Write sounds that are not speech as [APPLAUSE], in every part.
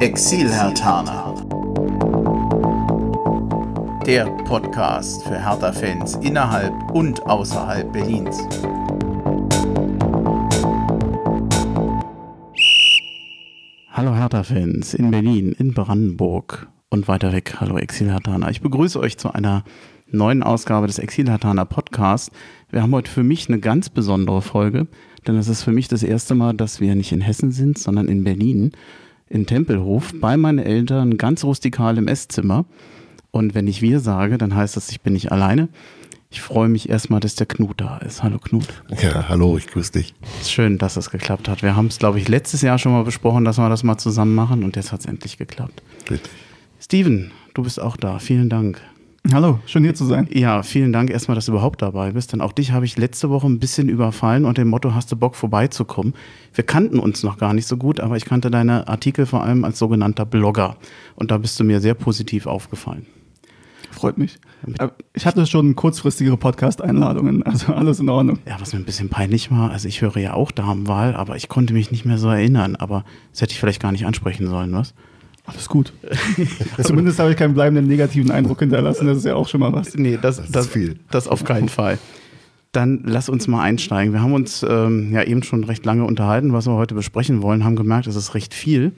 Exil-Hertaner. Der Podcast für Hertha-Fans innerhalb und außerhalb Berlins. Hallo Hertha-Fans in Berlin, in Brandenburg und weiter weg. Hallo Exil-Hertaner. Ich begrüße euch zu einer neuen Ausgabe des Exil-Hertaner Podcasts. Wir haben heute für mich eine ganz besondere Folge, denn es ist für mich das erste Mal, dass wir nicht in Hessen sind, sondern in Berlin, in Tempelhof, bei meinen Eltern, ganz rustikal im Esszimmer. Und wenn ich wir sage, dann heißt das, ich bin nicht alleine. Ich freue mich erstmal, dass der Knut da ist. Hallo Knut. Ja, hallo, ich grüße dich. Schön, dass es geklappt hat. Wir haben es, glaube ich, letztes Jahr schon mal besprochen, dass wir das mal zusammen machen und jetzt hat es endlich geklappt. Richtig. Steven, du bist auch da. Vielen Dank. Hallo, schön hier zu sein. Ja, vielen Dank erstmal, dass du überhaupt dabei bist. Denn auch dich habe ich letzte Woche ein bisschen überfallen und dem Motto, hast du Bock vorbeizukommen? Wir kannten uns noch gar nicht so gut, aber ich kannte deine Artikel vor allem als sogenannter Blogger. Und da bist du mir sehr positiv aufgefallen. Freut mich. Ich hatte schon kurzfristigere Podcast-Einladungen, also [LAUGHS] alles in Ordnung. Ja, was mir ein bisschen peinlich war, also ich höre ja auch Damenwahl, aber ich konnte mich nicht mehr so erinnern. Aber das hätte ich vielleicht gar nicht ansprechen sollen, was? Alles gut. [LAUGHS] Zumindest habe ich keinen bleibenden negativen Eindruck hinterlassen. Das ist ja auch schon mal was. Nee, das, das, das, viel. das auf keinen Fall. Dann lass uns mal einsteigen. Wir haben uns ähm, ja eben schon recht lange unterhalten, was wir heute besprechen wollen, haben gemerkt, es ist recht viel.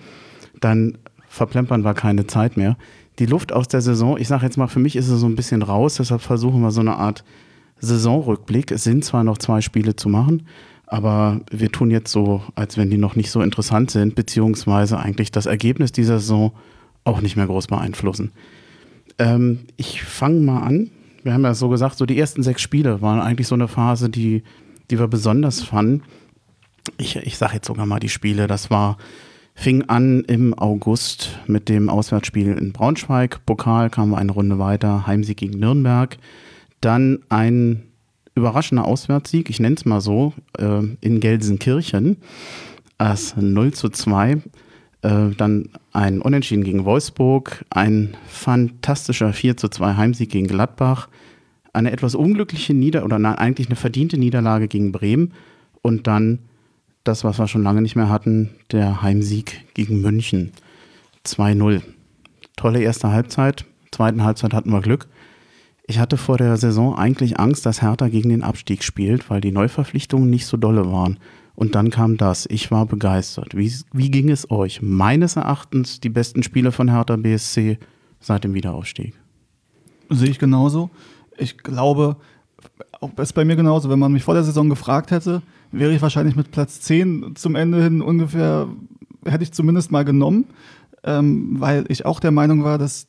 Dann verplempern wir keine Zeit mehr. Die Luft aus der Saison, ich sage jetzt mal, für mich ist es so ein bisschen raus, deshalb versuchen wir so eine Art Saisonrückblick. Es sind zwar noch zwei Spiele zu machen, aber wir tun jetzt so, als wenn die noch nicht so interessant sind, beziehungsweise eigentlich das Ergebnis dieser Saison auch nicht mehr groß beeinflussen. Ähm, ich fange mal an. Wir haben ja so gesagt, so die ersten sechs Spiele waren eigentlich so eine Phase, die, die wir besonders fanden. Ich, ich sage jetzt sogar mal die Spiele. Das war, fing an im August mit dem Auswärtsspiel in Braunschweig. Pokal kamen wir eine Runde weiter, Heimsieg gegen Nürnberg. Dann ein überraschender Auswärtssieg, ich nenne es mal so, äh, in Gelsenkirchen. Als 0 zu 2. Äh, dann ein Unentschieden gegen Wolfsburg, ein fantastischer 4 zu 2 Heimsieg gegen Gladbach, eine etwas unglückliche Nieder- oder eigentlich eine verdiente Niederlage gegen Bremen und dann das, was wir schon lange nicht mehr hatten, der Heimsieg gegen München. 2-0. Tolle erste Halbzeit. Zweiten Halbzeit hatten wir Glück. Ich hatte vor der Saison eigentlich Angst, dass Hertha gegen den Abstieg spielt, weil die Neuverpflichtungen nicht so dolle waren. Und dann kam das. Ich war begeistert. Wie, wie ging es euch? Meines Erachtens die besten Spiele von Hertha BSC seit dem Wiederaufstieg. Sehe ich genauso. Ich glaube, auch ist bei mir genauso. Wenn man mich vor der Saison gefragt hätte, wäre ich wahrscheinlich mit Platz 10 zum Ende hin ungefähr, hätte ich zumindest mal genommen, ähm, weil ich auch der Meinung war, dass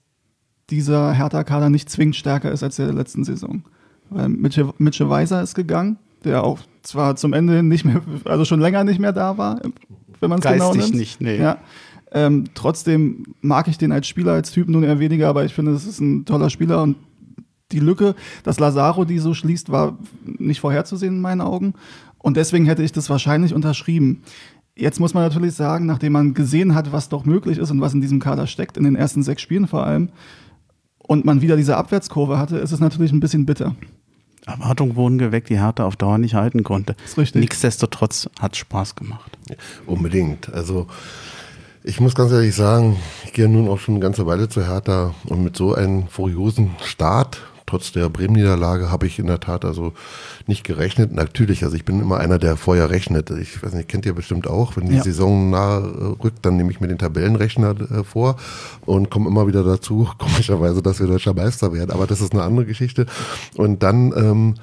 dieser Hertha-Kader nicht zwingend stärker ist als der der letzten Saison. Weil Mitchell, Mitchell Weiser ist gegangen, der auch zwar zum Ende nicht mehr, also schon länger nicht mehr da war, wenn man es genau nimmt. nicht, nee. Ja. Ähm, trotzdem mag ich den als Spieler, als Typ nun eher weniger, aber ich finde, es ist ein toller Spieler und die Lücke, dass Lazaro die so schließt, war nicht vorherzusehen in meinen Augen. Und deswegen hätte ich das wahrscheinlich unterschrieben. Jetzt muss man natürlich sagen, nachdem man gesehen hat, was doch möglich ist und was in diesem Kader steckt, in den ersten sechs Spielen vor allem, und man wieder diese Abwärtskurve hatte, ist es natürlich ein bisschen bitter. Erwartungen wurden geweckt, die Hertha auf Dauer nicht halten konnte. Das ist richtig. Nichtsdestotrotz hat es Spaß gemacht. Unbedingt. Also ich muss ganz ehrlich sagen, ich gehe nun auch schon eine ganze Weile zu Hertha und mit so einem furiosen Start trotz der Bremen-Niederlage habe ich in der Tat also nicht gerechnet. Natürlich, also ich bin immer einer, der vorher rechnet. Ich weiß nicht, kennt ihr bestimmt auch. Wenn die ja. Saison nahe rückt, dann nehme ich mir den Tabellenrechner äh, vor und komme immer wieder dazu, [LAUGHS] komischerweise, dass wir deutscher Meister werden. Aber das ist eine andere Geschichte. Und dann ähm,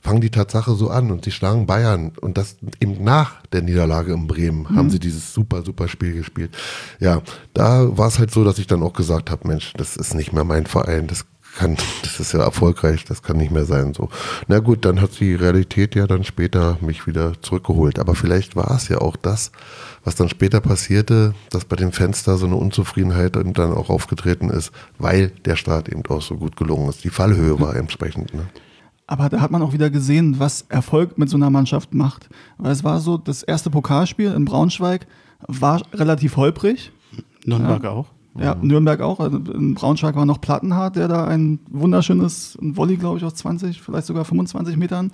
fangen die Tatsache so an und sie schlagen Bayern und das eben nach der Niederlage in Bremen mhm. haben sie dieses super, super Spiel gespielt. Ja, da war es halt so, dass ich dann auch gesagt habe, Mensch, das ist nicht mehr mein Verein, das kann, das ist ja erfolgreich, das kann nicht mehr sein so. Na gut, dann hat die Realität ja dann später mich wieder zurückgeholt. Aber vielleicht war es ja auch das, was dann später passierte, dass bei den Fans da so eine Unzufriedenheit dann auch aufgetreten ist, weil der Start eben auch so gut gelungen ist. Die Fallhöhe war entsprechend. Ne? Aber da hat man auch wieder gesehen, was Erfolg mit so einer Mannschaft macht. Weil es war so, das erste Pokalspiel in Braunschweig war relativ holprig. Nürnberg ja. auch. Ja. Nürnberg auch. Also in Braunschweig war noch Plattenhardt, der da ein wunderschönes ein Volley, glaube ich, aus 20, vielleicht sogar 25 Metern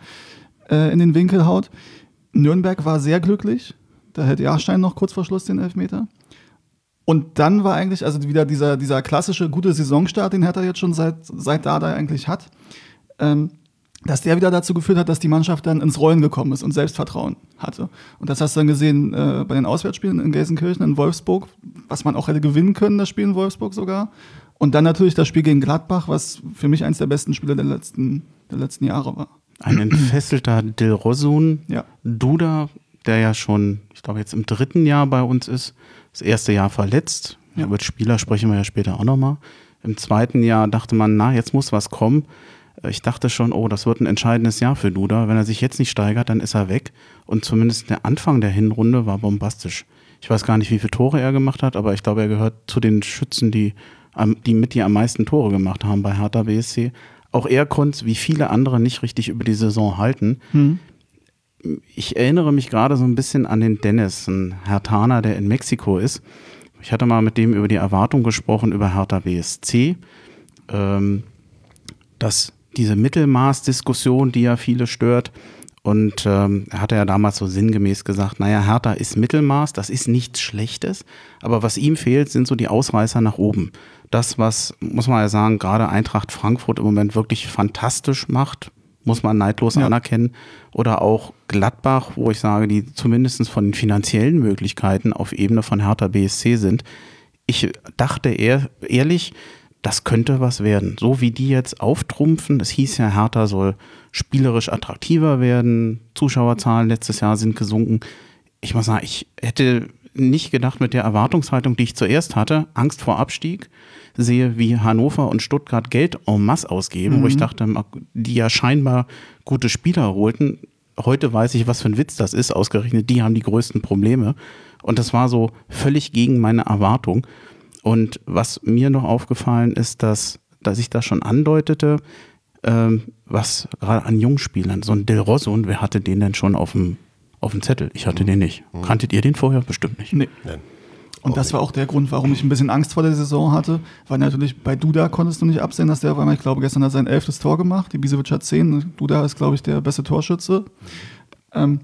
äh, in den Winkel haut. Nürnberg war sehr glücklich. Da hält Jahrstein noch kurz vor Schluss den Elfmeter. Und dann war eigentlich, also wieder dieser, dieser klassische gute Saisonstart, den Hertha jetzt schon seit, seit da eigentlich hat, ähm, dass der wieder dazu geführt hat, dass die Mannschaft dann ins Rollen gekommen ist und Selbstvertrauen hatte. Und das hast du dann gesehen äh, bei den Auswärtsspielen in Gelsenkirchen, in Wolfsburg, was man auch hätte gewinnen können, das Spiel in Wolfsburg sogar. Und dann natürlich das Spiel gegen Gladbach, was für mich eines der besten Spiele der letzten, der letzten Jahre war. Ein entfesselter Dilrosun, Ja. Duda, der ja schon, ich glaube, jetzt im dritten Jahr bei uns ist, das erste Jahr verletzt. Ja. Über Spieler sprechen wir ja später auch nochmal. Im zweiten Jahr dachte man, na, jetzt muss was kommen. Äh, Ich dachte schon, oh, das wird ein entscheidendes Jahr für Duda. Wenn er sich jetzt nicht steigert, dann ist er weg. Und zumindest der Anfang der Hinrunde war bombastisch. Ich weiß gar nicht, wie viele Tore er gemacht hat, aber ich glaube, er gehört zu den Schützen, die, die mit die am meisten Tore gemacht haben bei Hertha BSC. Auch er konnte, wie viele andere, nicht richtig über die Saison halten. Ich erinnere mich gerade so ein bisschen an den Dennis, ein Hertaner, der in Mexiko ist. Ich hatte mal mit dem über die Erwartung gesprochen, über Hertha BSC. Ähm, dass diese Mittelmaßdiskussion, die ja viele stört, und ähm, er hatte ja damals so sinngemäß gesagt, naja, Hertha ist Mittelmaß, das ist nichts Schlechtes, aber was ihm fehlt, sind so die Ausreißer nach oben. Das, was, muss man ja sagen, gerade Eintracht Frankfurt im Moment wirklich fantastisch macht, muss man neidlos Ja. anerkennen. Oder auch Gladbach, wo ich sage, die zumindest von den finanziellen Möglichkeiten auf Ebene von Hertha BSC sind. Ich dachte eher, ehrlich, das könnte was werden. So wie die jetzt auftrumpfen, es hieß ja, Hertha soll spielerisch attraktiver werden, Zuschauerzahlen letztes Jahr sind gesunken. Ich muss sagen, ich hätte nicht gedacht mit der Erwartungshaltung, die ich zuerst hatte, Angst vor Abstieg, sehe, wie Hannover und Stuttgart Geld en masse ausgeben, wo ich dachte, die ja scheinbar gute Spieler holten. Heute weiß ich, was für ein Witz das ist, ausgerechnet, die haben die größten Probleme. Und das war so völlig gegen meine Erwartung. Und was mir noch aufgefallen ist, dass, dass ich das schon andeutete, ähm, was gerade an Jungspielern, so ein Del Rosso, und wer hatte den denn schon auf dem, auf dem Zettel? Ich hatte den nicht. Kanntet ihr den vorher? Bestimmt nicht. Nee. Nein. Und das war auch der Grund, warum ich ein bisschen Angst vor der Saison hatte, weil natürlich bei Duda konntest du nicht absehen, dass der auf einmal, ich glaube, gestern hat er sein elftes Tor gemacht, die Bisevic hat zehn, Duda ist, glaube ich, der beste Torschütze. Ähm,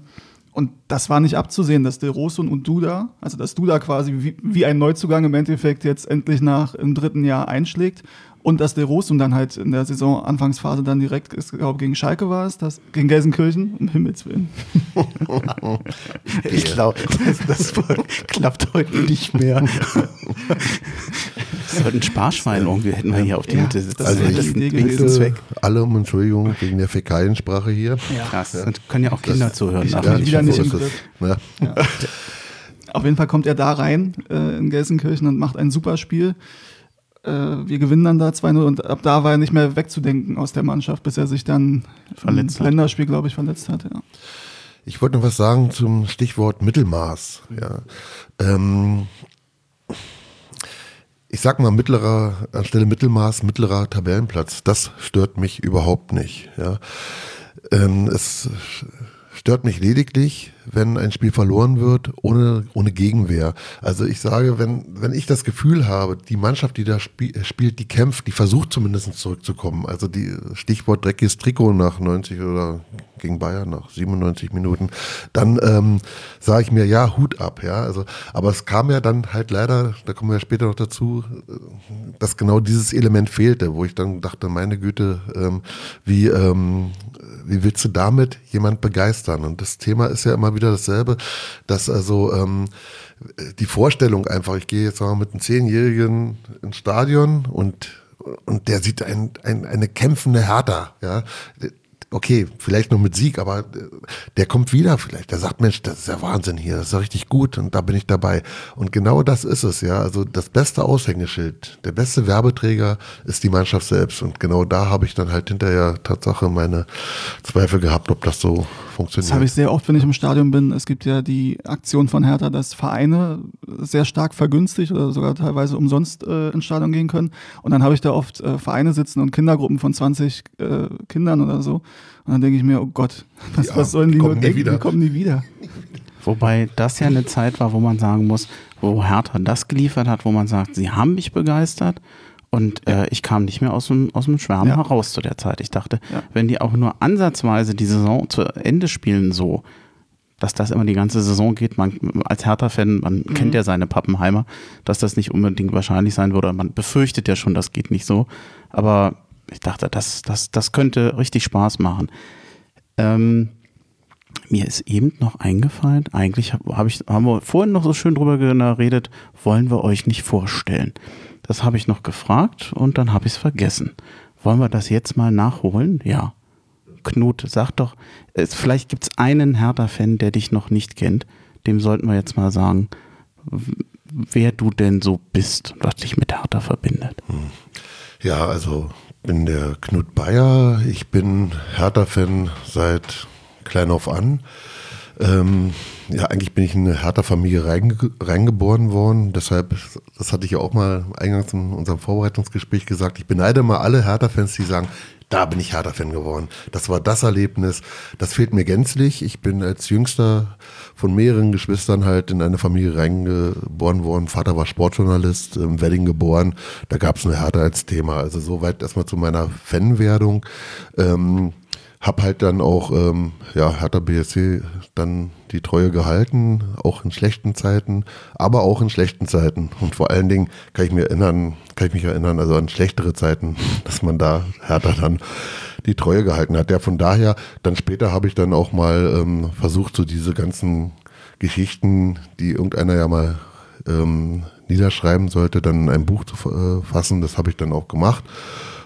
und das war nicht abzusehen, dass der Rosun und Duda, also dass Duda quasi wie, wie ein Neuzugang im Endeffekt jetzt endlich nach im dritten Jahr einschlägt und dass der Rosun dann halt in der Saison-Anfangsphase dann direkt, ich glaube, gegen Schalke war es, das, gegen Gelsenkirchen, um Himmels Willen. [LAUGHS] Ich glaube, das, das klappt heute nicht mehr. [LAUGHS] Das wird ein Sparschwein irgendwie, hätten wir hier auf die Ja, Mitte sitzen. das Also ich bitte. Zweck. alle um Entschuldigung wegen der Fäkaliensprache hier. Krass. Das können ja auch Kinder zuhören. ich mich wieder nicht so ist. Ja. Auf jeden Fall kommt er da rein äh, in Gelsenkirchen und macht ein super Spiel. Äh, wir gewinnen dann da 2-0 und ab da war er nicht mehr wegzudenken aus der Mannschaft, bis er sich dann Verletzt im. Länderspiel, glaube ich, verletzt hat. Ja. Ich wollte noch was sagen zum Stichwort Mittelmaß. Ja. Ähm, ich sag mal mittlerer, anstelle Mittelmaß, mittlerer Tabellenplatz. Das stört mich überhaupt nicht. Ja. Ähm, es stört mich lediglich, wenn ein Spiel verloren wird, ohne, ohne Gegenwehr. Also ich sage, wenn, wenn ich das Gefühl habe, die Mannschaft, die da spie spielt, die kämpft, die versucht zumindest zurückzukommen. Also die Stichwort dreckiges Trikot nach 90 oder gegen Bayern nach 97 Minuten, dann ähm, sage ich mir, ja, Hut ab, ja. Also, aber es kam ja dann halt leider, da kommen wir später noch dazu, äh, dass genau dieses Element fehlte, wo ich dann dachte, meine Güte, ähm, wie, ähm, wie willst du damit jemand begeistern? Und das Thema ist ja immer wieder dasselbe, dass also ähm, die Vorstellung einfach, ich gehe jetzt mal mit einem Zehnjährigen ins Stadion und, und der sieht ein, ein, eine kämpfende Hertha, ja. Okay, vielleicht noch mit Sieg, aber der kommt wieder vielleicht. Der sagt, Mensch, das ist ja Wahnsinn hier, das ist ja richtig gut und da bin ich dabei. Und genau das ist es, ja. Also das beste Aushängeschild, der beste Werbeträger ist die Mannschaft selbst. Und genau da habe ich dann halt hinterher Tatsache meine Zweifel gehabt, ob das so funktioniert. Das habe ich sehr oft, wenn ich im Stadion bin. Es gibt ja die Aktion von Hertha, dass Vereine sehr stark vergünstigt oder sogar teilweise umsonst äh, ins Stadion gehen können. Und dann habe ich da oft äh, Vereine sitzen und Kindergruppen von 20 äh, Kindern oder so. Und dann denke ich mir, oh Gott, [LAUGHS] was, Ja, was sollen die kommen nur denken? wieder. Die kommen nie wieder. Wobei das ja eine Zeit war, wo man sagen muss, wo Hertha das geliefert hat, wo man sagt, sie haben mich begeistert und äh, ich kam nicht mehr aus dem, aus dem Schwärmen Ja. heraus zu der Zeit. Ich dachte, Ja. wenn die auch nur ansatzweise die Saison zu Ende spielen so, dass das immer die ganze Saison geht. Man als Hertha-Fan, man mhm. kennt ja seine Pappenheimer, dass das nicht unbedingt wahrscheinlich sein würde. Man befürchtet ja schon, das geht nicht so. Aber ich dachte, das, das, das könnte richtig Spaß machen. Ähm, mir ist eben noch eingefallen, eigentlich hab, hab ich, haben wir vorhin noch so schön drüber geredet, wollen wir euch nicht vorstellen. Das habe ich noch gefragt und dann habe ich es vergessen. Wollen wir das jetzt mal nachholen? Ja. Knut, sag doch, es, vielleicht gibt es einen Hertha-Fan, der dich noch nicht kennt. Dem sollten wir jetzt mal sagen, wer du denn so bist, was dich mit Hertha verbindet. Hm. Ja, also bin der Knut Bayer. Ich bin Hertha-Fan seit klein auf an. Ähm, ja, eigentlich bin ich in eine Hertha-Familie reinge reingeboren worden. Deshalb, das hatte ich ja auch mal eingangs in unserem Vorbereitungsgespräch gesagt, ich beneide mal alle Hertha-Fans, die sagen, da bin ich Hertha-Fan geworden. Das war das Erlebnis. Das fehlt mir gänzlich. Ich bin als jüngster von mehreren Geschwistern halt in eine Familie reingeboren worden. Vater war Sportjournalist, im Wedding geboren. Da gab es eine Hertha als Thema. Also soweit erstmal zu meiner Fanwerdung. Ähm, hab halt dann auch, ähm, ja, Hertha BSC dann die Treue gehalten, auch in schlechten Zeiten, aber auch in schlechten Zeiten. Und vor allen Dingen kann ich mir erinnern, kann ich mich erinnern, also an schlechtere Zeiten, [LAUGHS] dass man da Hertha dann die Treue gehalten hat. Ja, von daher, dann später habe ich dann auch mal ähm, versucht, so diese ganzen Geschichten, die irgendeiner ja mal ähm, niederschreiben sollte, dann in ein Buch zu äh, fassen. Das habe ich dann auch gemacht.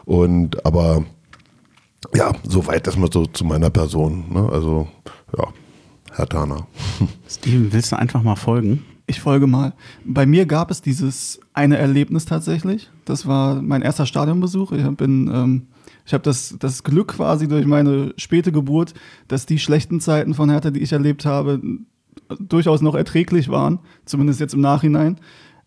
Und aber ja, soweit erstmal so zu meiner Person. Ne? Also, ja, Herr Tana. [LAUGHS] Steven, willst du einfach mal folgen? Ich folge mal. Bei mir gab es dieses eine Erlebnis tatsächlich. Das war mein erster Stadionbesuch. Ich bin, ähm, ich habe das, das Glück quasi durch meine späte Geburt, dass die schlechten Zeiten von Hertha, die ich erlebt habe, durchaus noch erträglich waren, zumindest jetzt im Nachhinein.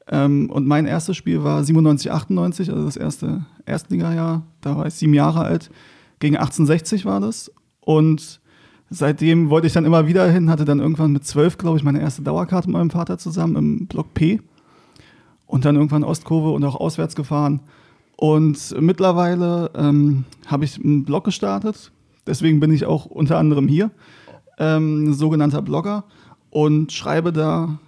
Ähm, und mein erstes Spiel war 97, 98, also das erste Erstligajahr. Da war ich sieben Jahre alt gegen 1860 war das. Und seitdem wollte ich dann immer wieder hin, hatte dann irgendwann mit zwölf, glaube ich, meine erste Dauerkarte mit meinem Vater zusammen im Block P. Und dann irgendwann Ostkurve und auch auswärts gefahren. Und mittlerweile ähm, habe ich einen Blog gestartet. Deswegen bin ich auch unter anderem hier, ähm, sogenannter Blogger. Und schreibe da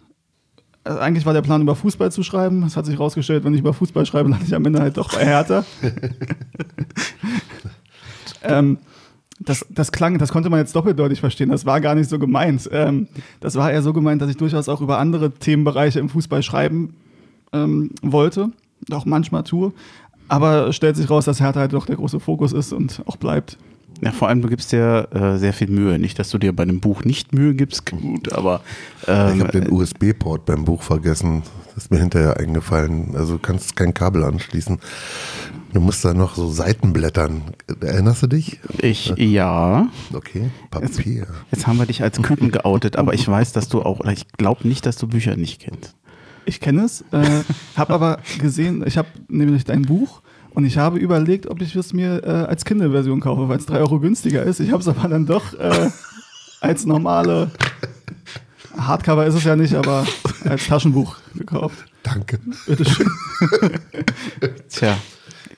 also eigentlich war der Plan, über Fußball zu schreiben. Es hat sich herausgestellt, wenn ich über Fußball schreibe, lande ich am Ende halt doch bei Hertha. [LAUGHS] ähm, das, das klang, das konnte man jetzt doppeldeutig verstehen. Das war gar nicht so gemeint. Ähm, das war eher so gemeint, dass ich durchaus auch über andere Themenbereiche im Fußball schreiben ähm, wollte, auch manchmal tue. Aber stellt sich raus, dass Hertha halt doch der große Fokus ist und auch bleibt. Ja, vor allem du gibst dir äh, sehr viel Mühe. Nicht, dass du dir bei einem Buch nicht Mühe gibst, gut, aber. Ähm, ich habe den USB-Port beim Buch vergessen. Das ist mir hinterher eingefallen. Also du kannst kein Kabel anschließen. Du musst da noch so Seiten blättern. Erinnerst du dich? Ich, ja. Okay, Papier. Jetzt, jetzt haben wir dich als Küken geoutet, aber ich weiß, dass du auch, oder ich glaube nicht, dass du Bücher nicht kennst. Ich kenne es, äh, habe aber gesehen, ich habe nämlich dein Buch und ich habe überlegt, ob ich es mir äh, als Kindle-Version kaufe, weil es drei Euro günstiger ist. Ich habe es aber dann doch äh, [LAUGHS] als normale Hardcover ist es ja nicht, aber als Taschenbuch gekauft. Danke. Bitteschön. [LAUGHS] Tja,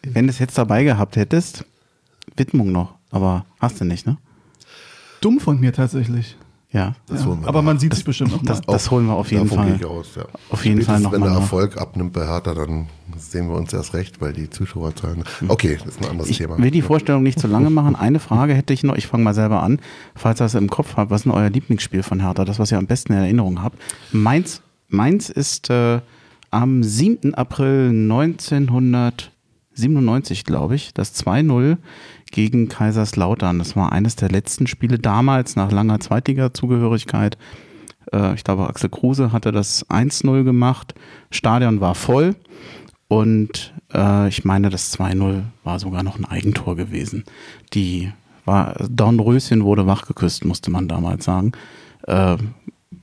wenn du es jetzt dabei gehabt hättest, Widmung noch, aber hast du nicht, ne? Dumm von mir tatsächlich. Ja, ja aber man sieht es bestimmt noch. Das, das, holen wir auf jeden Davon Fall. Gehe ich aus, ja. Auf jeden Fall noch Wenn der nach. Erfolg abnimmt bei Hertha, dann sehen wir uns erst recht, weil die Zuschauerzahlen. Okay, das ist ein anderes Ich Thema. will die Vorstellung nicht zu lange machen. Eine Frage hätte ich noch. Ich fange mal selber an. Falls ihr es im Kopf habt, was ist denn euer Lieblingsspiel von Hertha? Das, was ihr am besten in Erinnerung habt. Meins, meins ist äh, am 7. April 1997, glaube ich, das 2-0 gegen Kaiserslautern. Das war eines der letzten Spiele damals nach langer Zweitliga-Zugehörigkeit. Äh, ich glaube, Axel Kruse hatte das 1-0 gemacht. Stadion war voll. Und äh, ich meine, das 2-0 war sogar noch ein Eigentor gewesen. Die war, Dornröschen wurde wachgeküsst, musste man damals sagen. Äh,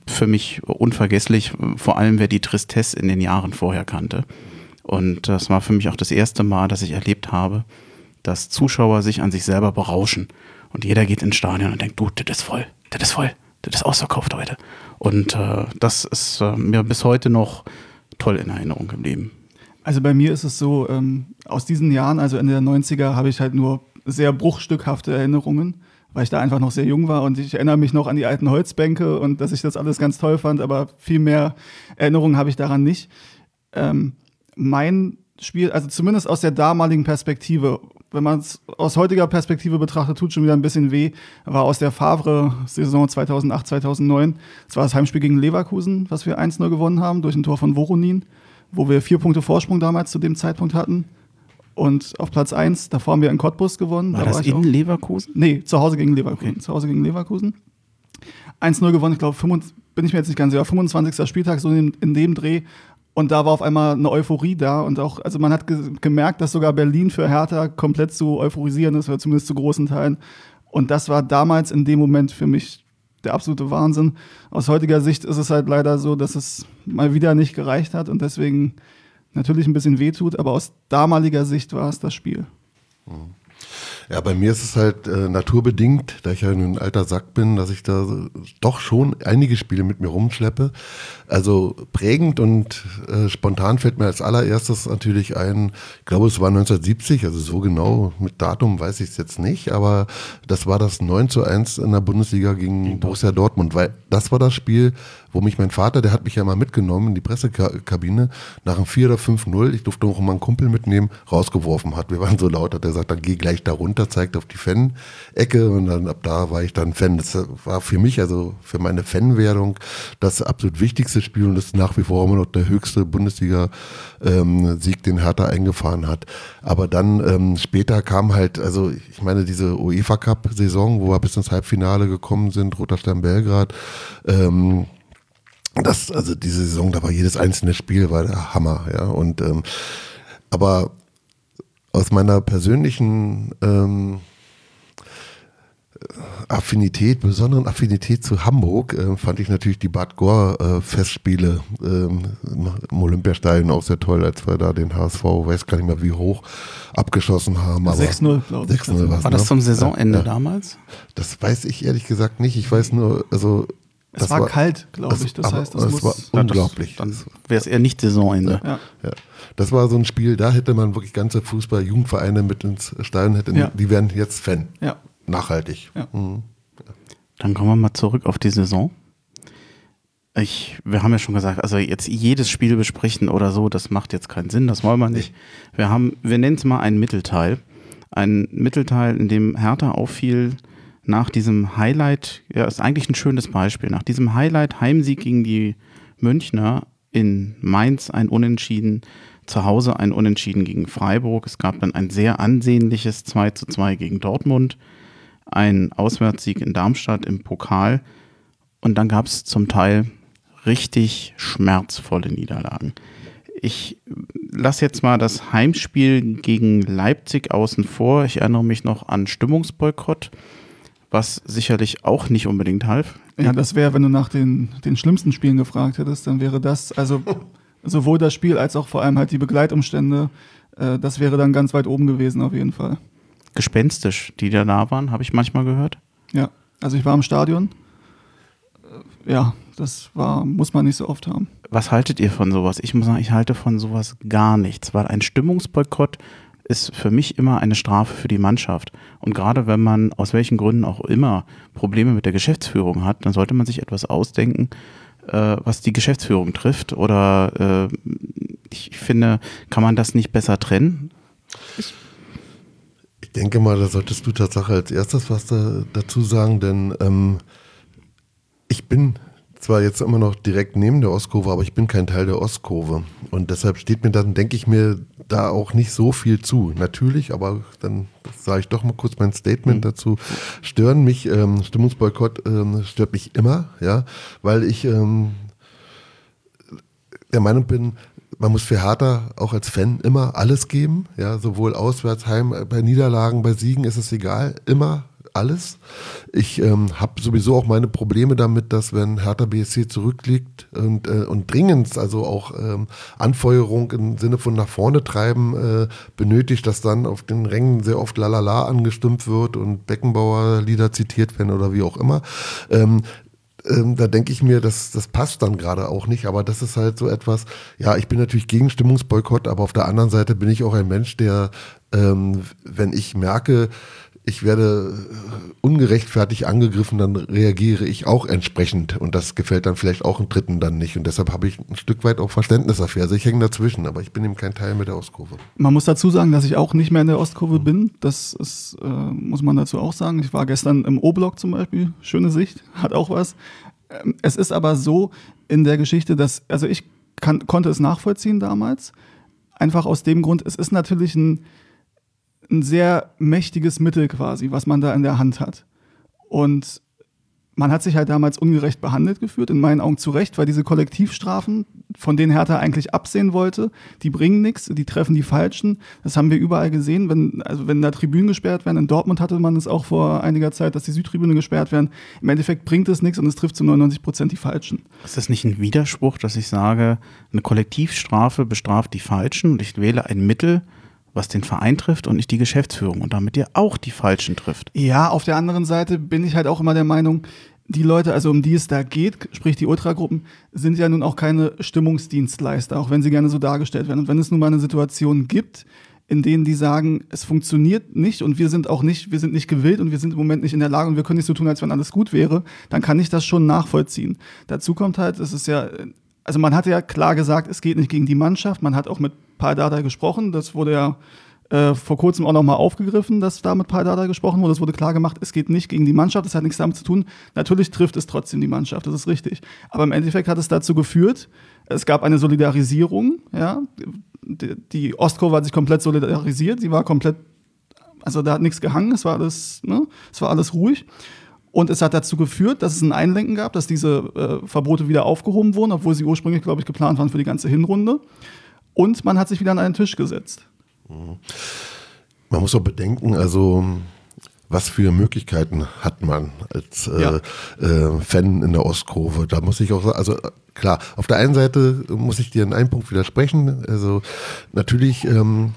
für mich unvergesslich, vor allem wer die Tristesse in den Jahren vorher kannte. Und das war für mich auch das erste Mal, dass ich erlebt habe, dass Zuschauer sich an sich selber berauschen. Und jeder geht ins Stadion und denkt, du, das ist voll, das ist voll, das ist ausverkauft heute. Und äh, das ist äh, mir bis heute noch toll in Erinnerung geblieben. Also bei mir ist es so, ähm, aus diesen Jahren, also Ende der 90er, habe ich halt nur sehr bruchstückhafte Erinnerungen, weil ich da einfach noch sehr jung war und ich erinnere mich noch an die alten Holzbänke und dass ich das alles ganz toll fand, aber viel mehr Erinnerungen habe ich daran nicht. Ähm, mein Spiel, also zumindest aus der damaligen Perspektive, wenn man es aus heutiger Perspektive betrachtet, tut schon wieder ein bisschen weh, war aus der Favre-Saison 2008, 2009. Es war das Heimspiel gegen Leverkusen, was wir 1-0 gewonnen haben durch ein Tor von Voronin, wo wir vier Punkte Vorsprung damals zu dem Zeitpunkt hatten. Und auf Platz 1, davor haben wir in Cottbus gewonnen. War da das war in auch- Leverkusen? Nee, zu Hause gegen Leverkusen. Okay. Zu Hause gegen Leverkusen. 1-0 gewonnen, ich glaube, bin ich mir jetzt nicht ganz sicher, 25. Spieltag, so in, in dem Dreh. Und da war auf einmal eine Euphorie da und auch, also man hat ge gemerkt, dass sogar Berlin für Hertha komplett zu euphorisieren ist, oder zumindest zu großen Teilen. Und das war damals in dem Moment für mich der absolute Wahnsinn. Aus heutiger Sicht ist es halt leider so, dass es mal wieder nicht gereicht hat und deswegen natürlich ein bisschen wehtut, aber aus damaliger Sicht war es das Spiel. Ja, bei mir ist es halt äh, naturbedingt, da ich ja ein alter Sack bin, dass ich da doch schon einige Spiele mit mir rumschleppe. Also prägend und äh, spontan fällt mir als allererstes natürlich ein, ich glaube es war 1970, also so genau mit Datum weiß ich es jetzt nicht, aber das war das 9 zu 1 in der Bundesliga gegen Borussia Dortmund, weil das war das Spiel, wo mich mein Vater, der hat mich ja mal mitgenommen in die Pressekabine, nach einem 4 oder 5-0, ich durfte auch mal einen Kumpel mitnehmen, rausgeworfen hat. Wir waren so laut, hat er gesagt, dann geh gleich da runter, zeigt auf die Fan-Ecke und dann ab da war ich dann Fan. Das war für mich, also für meine Fanwerdung, das absolut wichtigste Spiel und das ist nach wie vor immer noch der höchste Bundesliga-Sieg, den Hertha eingefahren hat. Aber dann ähm, später kam halt, also ich meine, diese UEFA Cup-Saison, wo wir bis ins Halbfinale gekommen sind, Roter Stern Belgrad, ähm, das, also diese Saison, da war jedes einzelne Spiel war der Hammer, ja. Und ähm, aber aus meiner persönlichen ähm, Affinität, besonderen Affinität zu Hamburg, äh, fand ich natürlich die Bad Gore äh, Festspiele ähm, im Olympiastadion auch sehr toll, als wir da den HSV, weiß gar nicht mehr wie hoch, abgeschossen haben. aber 6-0, glaube ich. 6-0 war's, War das ne? zum Saisonende Ja, ja. damals? Das weiß ich ehrlich gesagt nicht. Ich weiß nur, also Es das war, kalt, glaube ich. Das aber heißt, das es muss. war unglaublich. Dann wäre es eher nicht Saisonende. ja. Ja, das war so ein Spiel, da hätte man wirklich ganze Fußball-Jugendvereine mit ins Stadion, hätte, Ja. die wären jetzt Fan. Ja. Nachhaltig. Ja. Mhm. Dann kommen wir mal zurück auf die Saison. Ich, wir haben ja schon gesagt, also jetzt jedes Spiel besprechen oder so, das macht jetzt keinen Sinn, das wollen wir nicht. Wir haben, wir nennen es mal einen Mittelteil. Ein Mittelteil, in dem Hertha auffiel nach diesem Highlight, ja, ist eigentlich ein schönes Beispiel, nach diesem Highlight Heimsieg gegen die Münchner in Mainz ein Unentschieden, zu Hause ein Unentschieden gegen Freiburg. Es gab dann ein sehr ansehnliches 2 zu 2 gegen Dortmund ein Auswärtssieg in Darmstadt im Pokal und dann gab es zum Teil richtig schmerzvolle Niederlagen. Ich lasse jetzt mal das Heimspiel gegen Leipzig außen vor. Ich erinnere mich noch an Stimmungsboykott, was sicherlich auch nicht unbedingt half. Ja, das wäre, wenn du nach den, den schlimmsten Spielen gefragt hättest, dann wäre das, also [LAUGHS] sowohl das Spiel als auch vor allem halt die Begleitumstände, äh, das wäre dann ganz weit oben gewesen auf jeden Fall. Gespenstisch, die da da waren, habe ich manchmal gehört. Ja, also ich war im Stadion. Äh, Ja, das war, muss man nicht so oft haben. Was haltet ihr von sowas? Ich muss sagen, ich halte von sowas gar nichts, weil ein Stimmungsboykott ist für mich immer eine Strafe für die Mannschaft. Und gerade wenn man aus welchen Gründen auch immer Probleme mit der Geschäftsführung hat, dann sollte man sich etwas ausdenken, äh, was die Geschäftsführung trifft. Oder äh, ich finde, kann man das nicht besser trennen? Ich denke mal, da solltest du Tatsache als erstes was da, dazu sagen, denn ähm, ich bin zwar jetzt immer noch direkt neben der Ostkurve, aber ich bin kein Teil der Ostkurve. Und deshalb steht mir dann, denke ich mir, da auch nicht so viel zu. Natürlich, aber dann sage ich doch mal kurz mein Statement dazu. Stören mich, ähm, Stimmungsboykott ähm, stört mich immer, ja, weil ich ähm, der Meinung bin, man muss für Hertha auch als Fan immer alles geben, ja, sowohl auswärts, heim, bei Niederlagen, bei Siegen ist es egal, immer alles. Ich ähm, habe sowieso auch meine Probleme damit, dass wenn Hertha BSC zurückliegt und, äh, und dringend, also auch ähm, Anfeuerung im Sinne von nach vorne treiben äh, benötigt, dass dann auf den Rängen sehr oft Lalala angestimmt wird und Beckenbauer Lieder zitiert werden oder wie auch immer. Ähm, ähm, da denke ich mir, das, das passt dann gerade auch nicht, aber das ist halt so etwas, ja, ich bin natürlich gegen Stimmungsboykott, aber auf der anderen Seite bin ich auch ein Mensch, der, ähm, wenn ich merke, ich werde äh, ungerechtfertigt angegriffen, dann reagiere ich auch entsprechend. Und das gefällt dann vielleicht auch einem Dritten dann nicht. Und deshalb habe ich ein Stück weit auch Verständnis dafür. Also ich hänge dazwischen, aber ich bin eben kein Teil mit der Ostkurve. Man muss dazu sagen, dass ich auch nicht mehr in der Ostkurve bin. Das ist, äh, muss man dazu auch sagen. Ich war gestern im O-Block zum Beispiel. Schöne Sicht, [LAUGHS] hat auch was. Ähm, es ist aber so in der Geschichte, dass, also ich kann, konnte es nachvollziehen damals. Einfach aus dem Grund, es ist natürlich ein ein sehr mächtiges Mittel quasi, was man da in der Hand hat. Und man hat sich halt damals ungerecht behandelt geführt, in meinen Augen zu Recht, weil diese Kollektivstrafen, von denen Hertha eigentlich absehen wollte, die bringen nichts, die treffen die Falschen. Das haben wir überall gesehen, wenn, also wenn da Tribünen gesperrt werden. In Dortmund hatte man es auch vor einiger Zeit, dass die Südtribüne gesperrt werden. Im Endeffekt bringt es nichts und es trifft zu 99 Prozent die Falschen. Ist das nicht ein Widerspruch, dass ich sage, eine Kollektivstrafe bestraft die Falschen und ich wähle ein Mittel, was den Verein trifft und nicht die Geschäftsführung und damit ihr auch die Falschen trifft. Ja, auf der anderen Seite bin ich halt auch immer der Meinung, die Leute, also um die es da geht, sprich die Ultragruppen, sind ja nun auch keine Stimmungsdienstleister, auch wenn sie gerne so dargestellt werden. Und wenn es nun mal eine Situation gibt, in denen die sagen, es funktioniert nicht und wir sind auch nicht, wir sind nicht gewillt und wir sind im Moment nicht in der Lage und wir können nicht so tun, als wenn alles gut wäre, dann kann ich das schon nachvollziehen. Dazu kommt halt, es ist ja, also man hat ja klar gesagt, es geht nicht gegen die Mannschaft, man hat auch mit Pardada gesprochen. Das wurde ja äh, vor kurzem auch nochmal aufgegriffen, dass da mit Pardada gesprochen wurde. Es wurde klar gemacht, es geht nicht gegen die Mannschaft, das hat nichts damit zu tun. Natürlich trifft es trotzdem die Mannschaft, das ist richtig. Aber im Endeffekt hat es dazu geführt, es gab eine Solidarisierung, ja. Die, die Ostkurve hat sich komplett solidarisiert, sie war komplett, also da hat nichts gehangen, es war alles, ne, es war alles ruhig. Und es hat dazu geführt, dass es ein Einlenken gab, dass diese äh, Verbote wieder aufgehoben wurden, obwohl sie ursprünglich, glaube ich, geplant waren für die ganze Hinrunde. Und man hat sich wieder an einen Tisch gesetzt. Man muss auch bedenken, also was für Möglichkeiten hat man als äh, ja. äh, Fan in der Ostkurve? Da muss ich auch sagen, also klar, auf der einen Seite muss ich dir in einem Punkt widersprechen. Also natürlich ähm,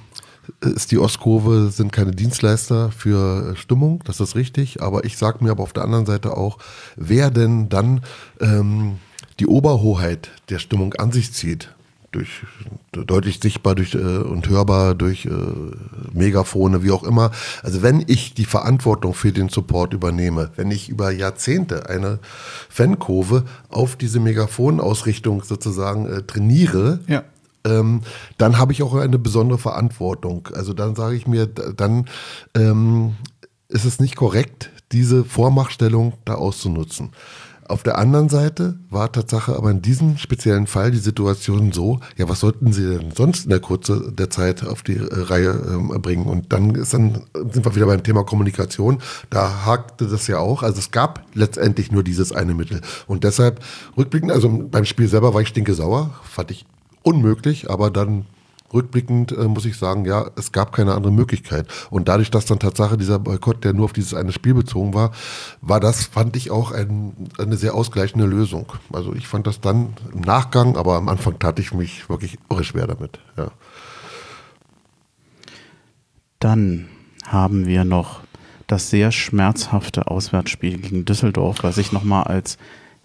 ist die Ostkurve, sind keine Dienstleister für Stimmung, das ist richtig, aber ich sage mir aber auf der anderen Seite auch, wer denn dann ähm, die Oberhoheit der Stimmung an sich zieht, durch deutlich sichtbar durch, äh, und hörbar durch äh, Megafone, wie auch immer. Also wenn ich die Verantwortung für den Support übernehme, wenn ich über Jahrzehnte eine Fankurve auf diese Megafonausrichtung sozusagen äh, trainiere, ja. ähm, dann habe ich auch eine besondere Verantwortung. Also dann sage ich mir, dann ähm, ist es nicht korrekt, diese Vormachtstellung da auszunutzen. Auf der anderen Seite war Tatsache aber in diesem speziellen Fall die Situation so, ja, was sollten sie denn sonst in der Kurze der Zeit auf die äh, Reihe äh, bringen? Und dann, ist dann sind wir wieder beim Thema Kommunikation. Da hakte das ja auch. Also es gab letztendlich nur dieses eine Mittel. Und deshalb rückblickend, also beim Spiel selber war ich stinke sauer, fand ich unmöglich, aber dann rückblickend äh, muss ich sagen, ja, es gab keine andere Möglichkeit. Und dadurch, dass dann Tatsache dieser Boykott, der nur auf dieses eine Spiel bezogen war, war das, fand ich auch ein, eine sehr ausgleichende Lösung. Also ich fand das dann im Nachgang, aber am Anfang tat ich mich wirklich irre schwer damit. Ja. Dann haben wir noch das sehr schmerzhafte Auswärtsspiel gegen Düsseldorf, was ich nochmal als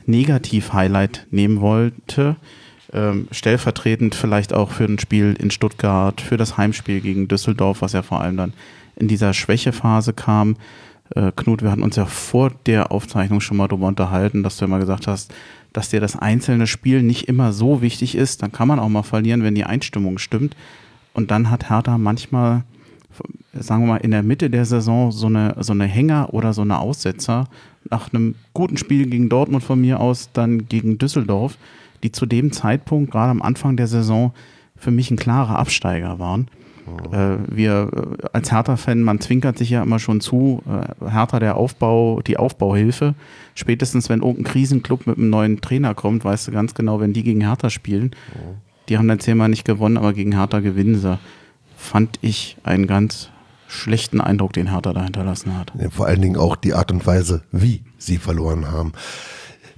Negativ-Highlight nehmen wollte ähm, stellvertretend vielleicht auch für ein Spiel in Stuttgart, für das Heimspiel gegen Düsseldorf, was ja vor allem dann in dieser Schwächephase kam. Äh, Knut, wir hatten uns ja vor der Aufzeichnung schon mal darüber unterhalten, dass du immer gesagt hast, dass dir das einzelne Spiel nicht immer so wichtig ist. Dann kann man auch mal verlieren, wenn die Einstimmung stimmt. Und dann hat Hertha manchmal, sagen wir mal, in der Mitte der Saison so eine, so eine Hänger oder so eine Aussetzer. Nach einem guten Spiel gegen Dortmund von mir aus, dann gegen Düsseldorf die zu dem Zeitpunkt, gerade am Anfang der Saison, für mich ein klarer Absteiger waren. Oh. Äh, wir äh, als Hertha-Fan, man zwinkert sich ja immer schon zu, äh, Hertha der Aufbau, die Aufbauhilfe. Spätestens wenn irgendein Krisenclub mit einem neuen Trainer kommt, weißt du ganz genau, wenn die gegen Hertha spielen, oh. die haben dann zehnmal nicht gewonnen, aber gegen Hertha gewinnen sie. Fand ich einen ganz schlechten Eindruck, den Hertha da hinterlassen hat. Ja, vor allen Dingen auch die Art und Weise, wie sie verloren haben.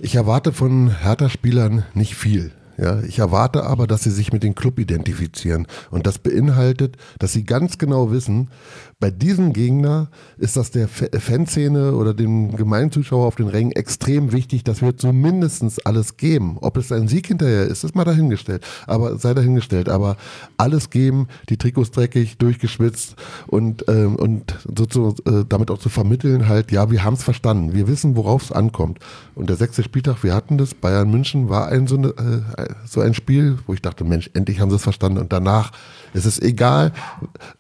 Ich erwarte von Hertha-Spielern nicht viel. Ja, ich erwarte aber, dass sie sich mit dem Club identifizieren. Und das beinhaltet, dass sie ganz genau wissen, bei diesem Gegner ist das der Fanszene oder dem Gemeinzuschauer auf den Rängen extrem wichtig, dass wir zumindest alles geben. Ob es ein Sieg hinterher ist, ist mal dahingestellt. Aber sei dahingestellt. Aber alles geben, die Trikots dreckig, durchgeschwitzt und, ähm, und so zu, äh, damit auch zu vermitteln, halt, ja, wir haben es verstanden. Wir wissen, worauf es ankommt. Und der sechste Spieltag, wir hatten das, Bayern München war ein so, eine, äh, so ein Spiel, wo ich dachte, Mensch, endlich haben sie es verstanden. Und danach es ist egal,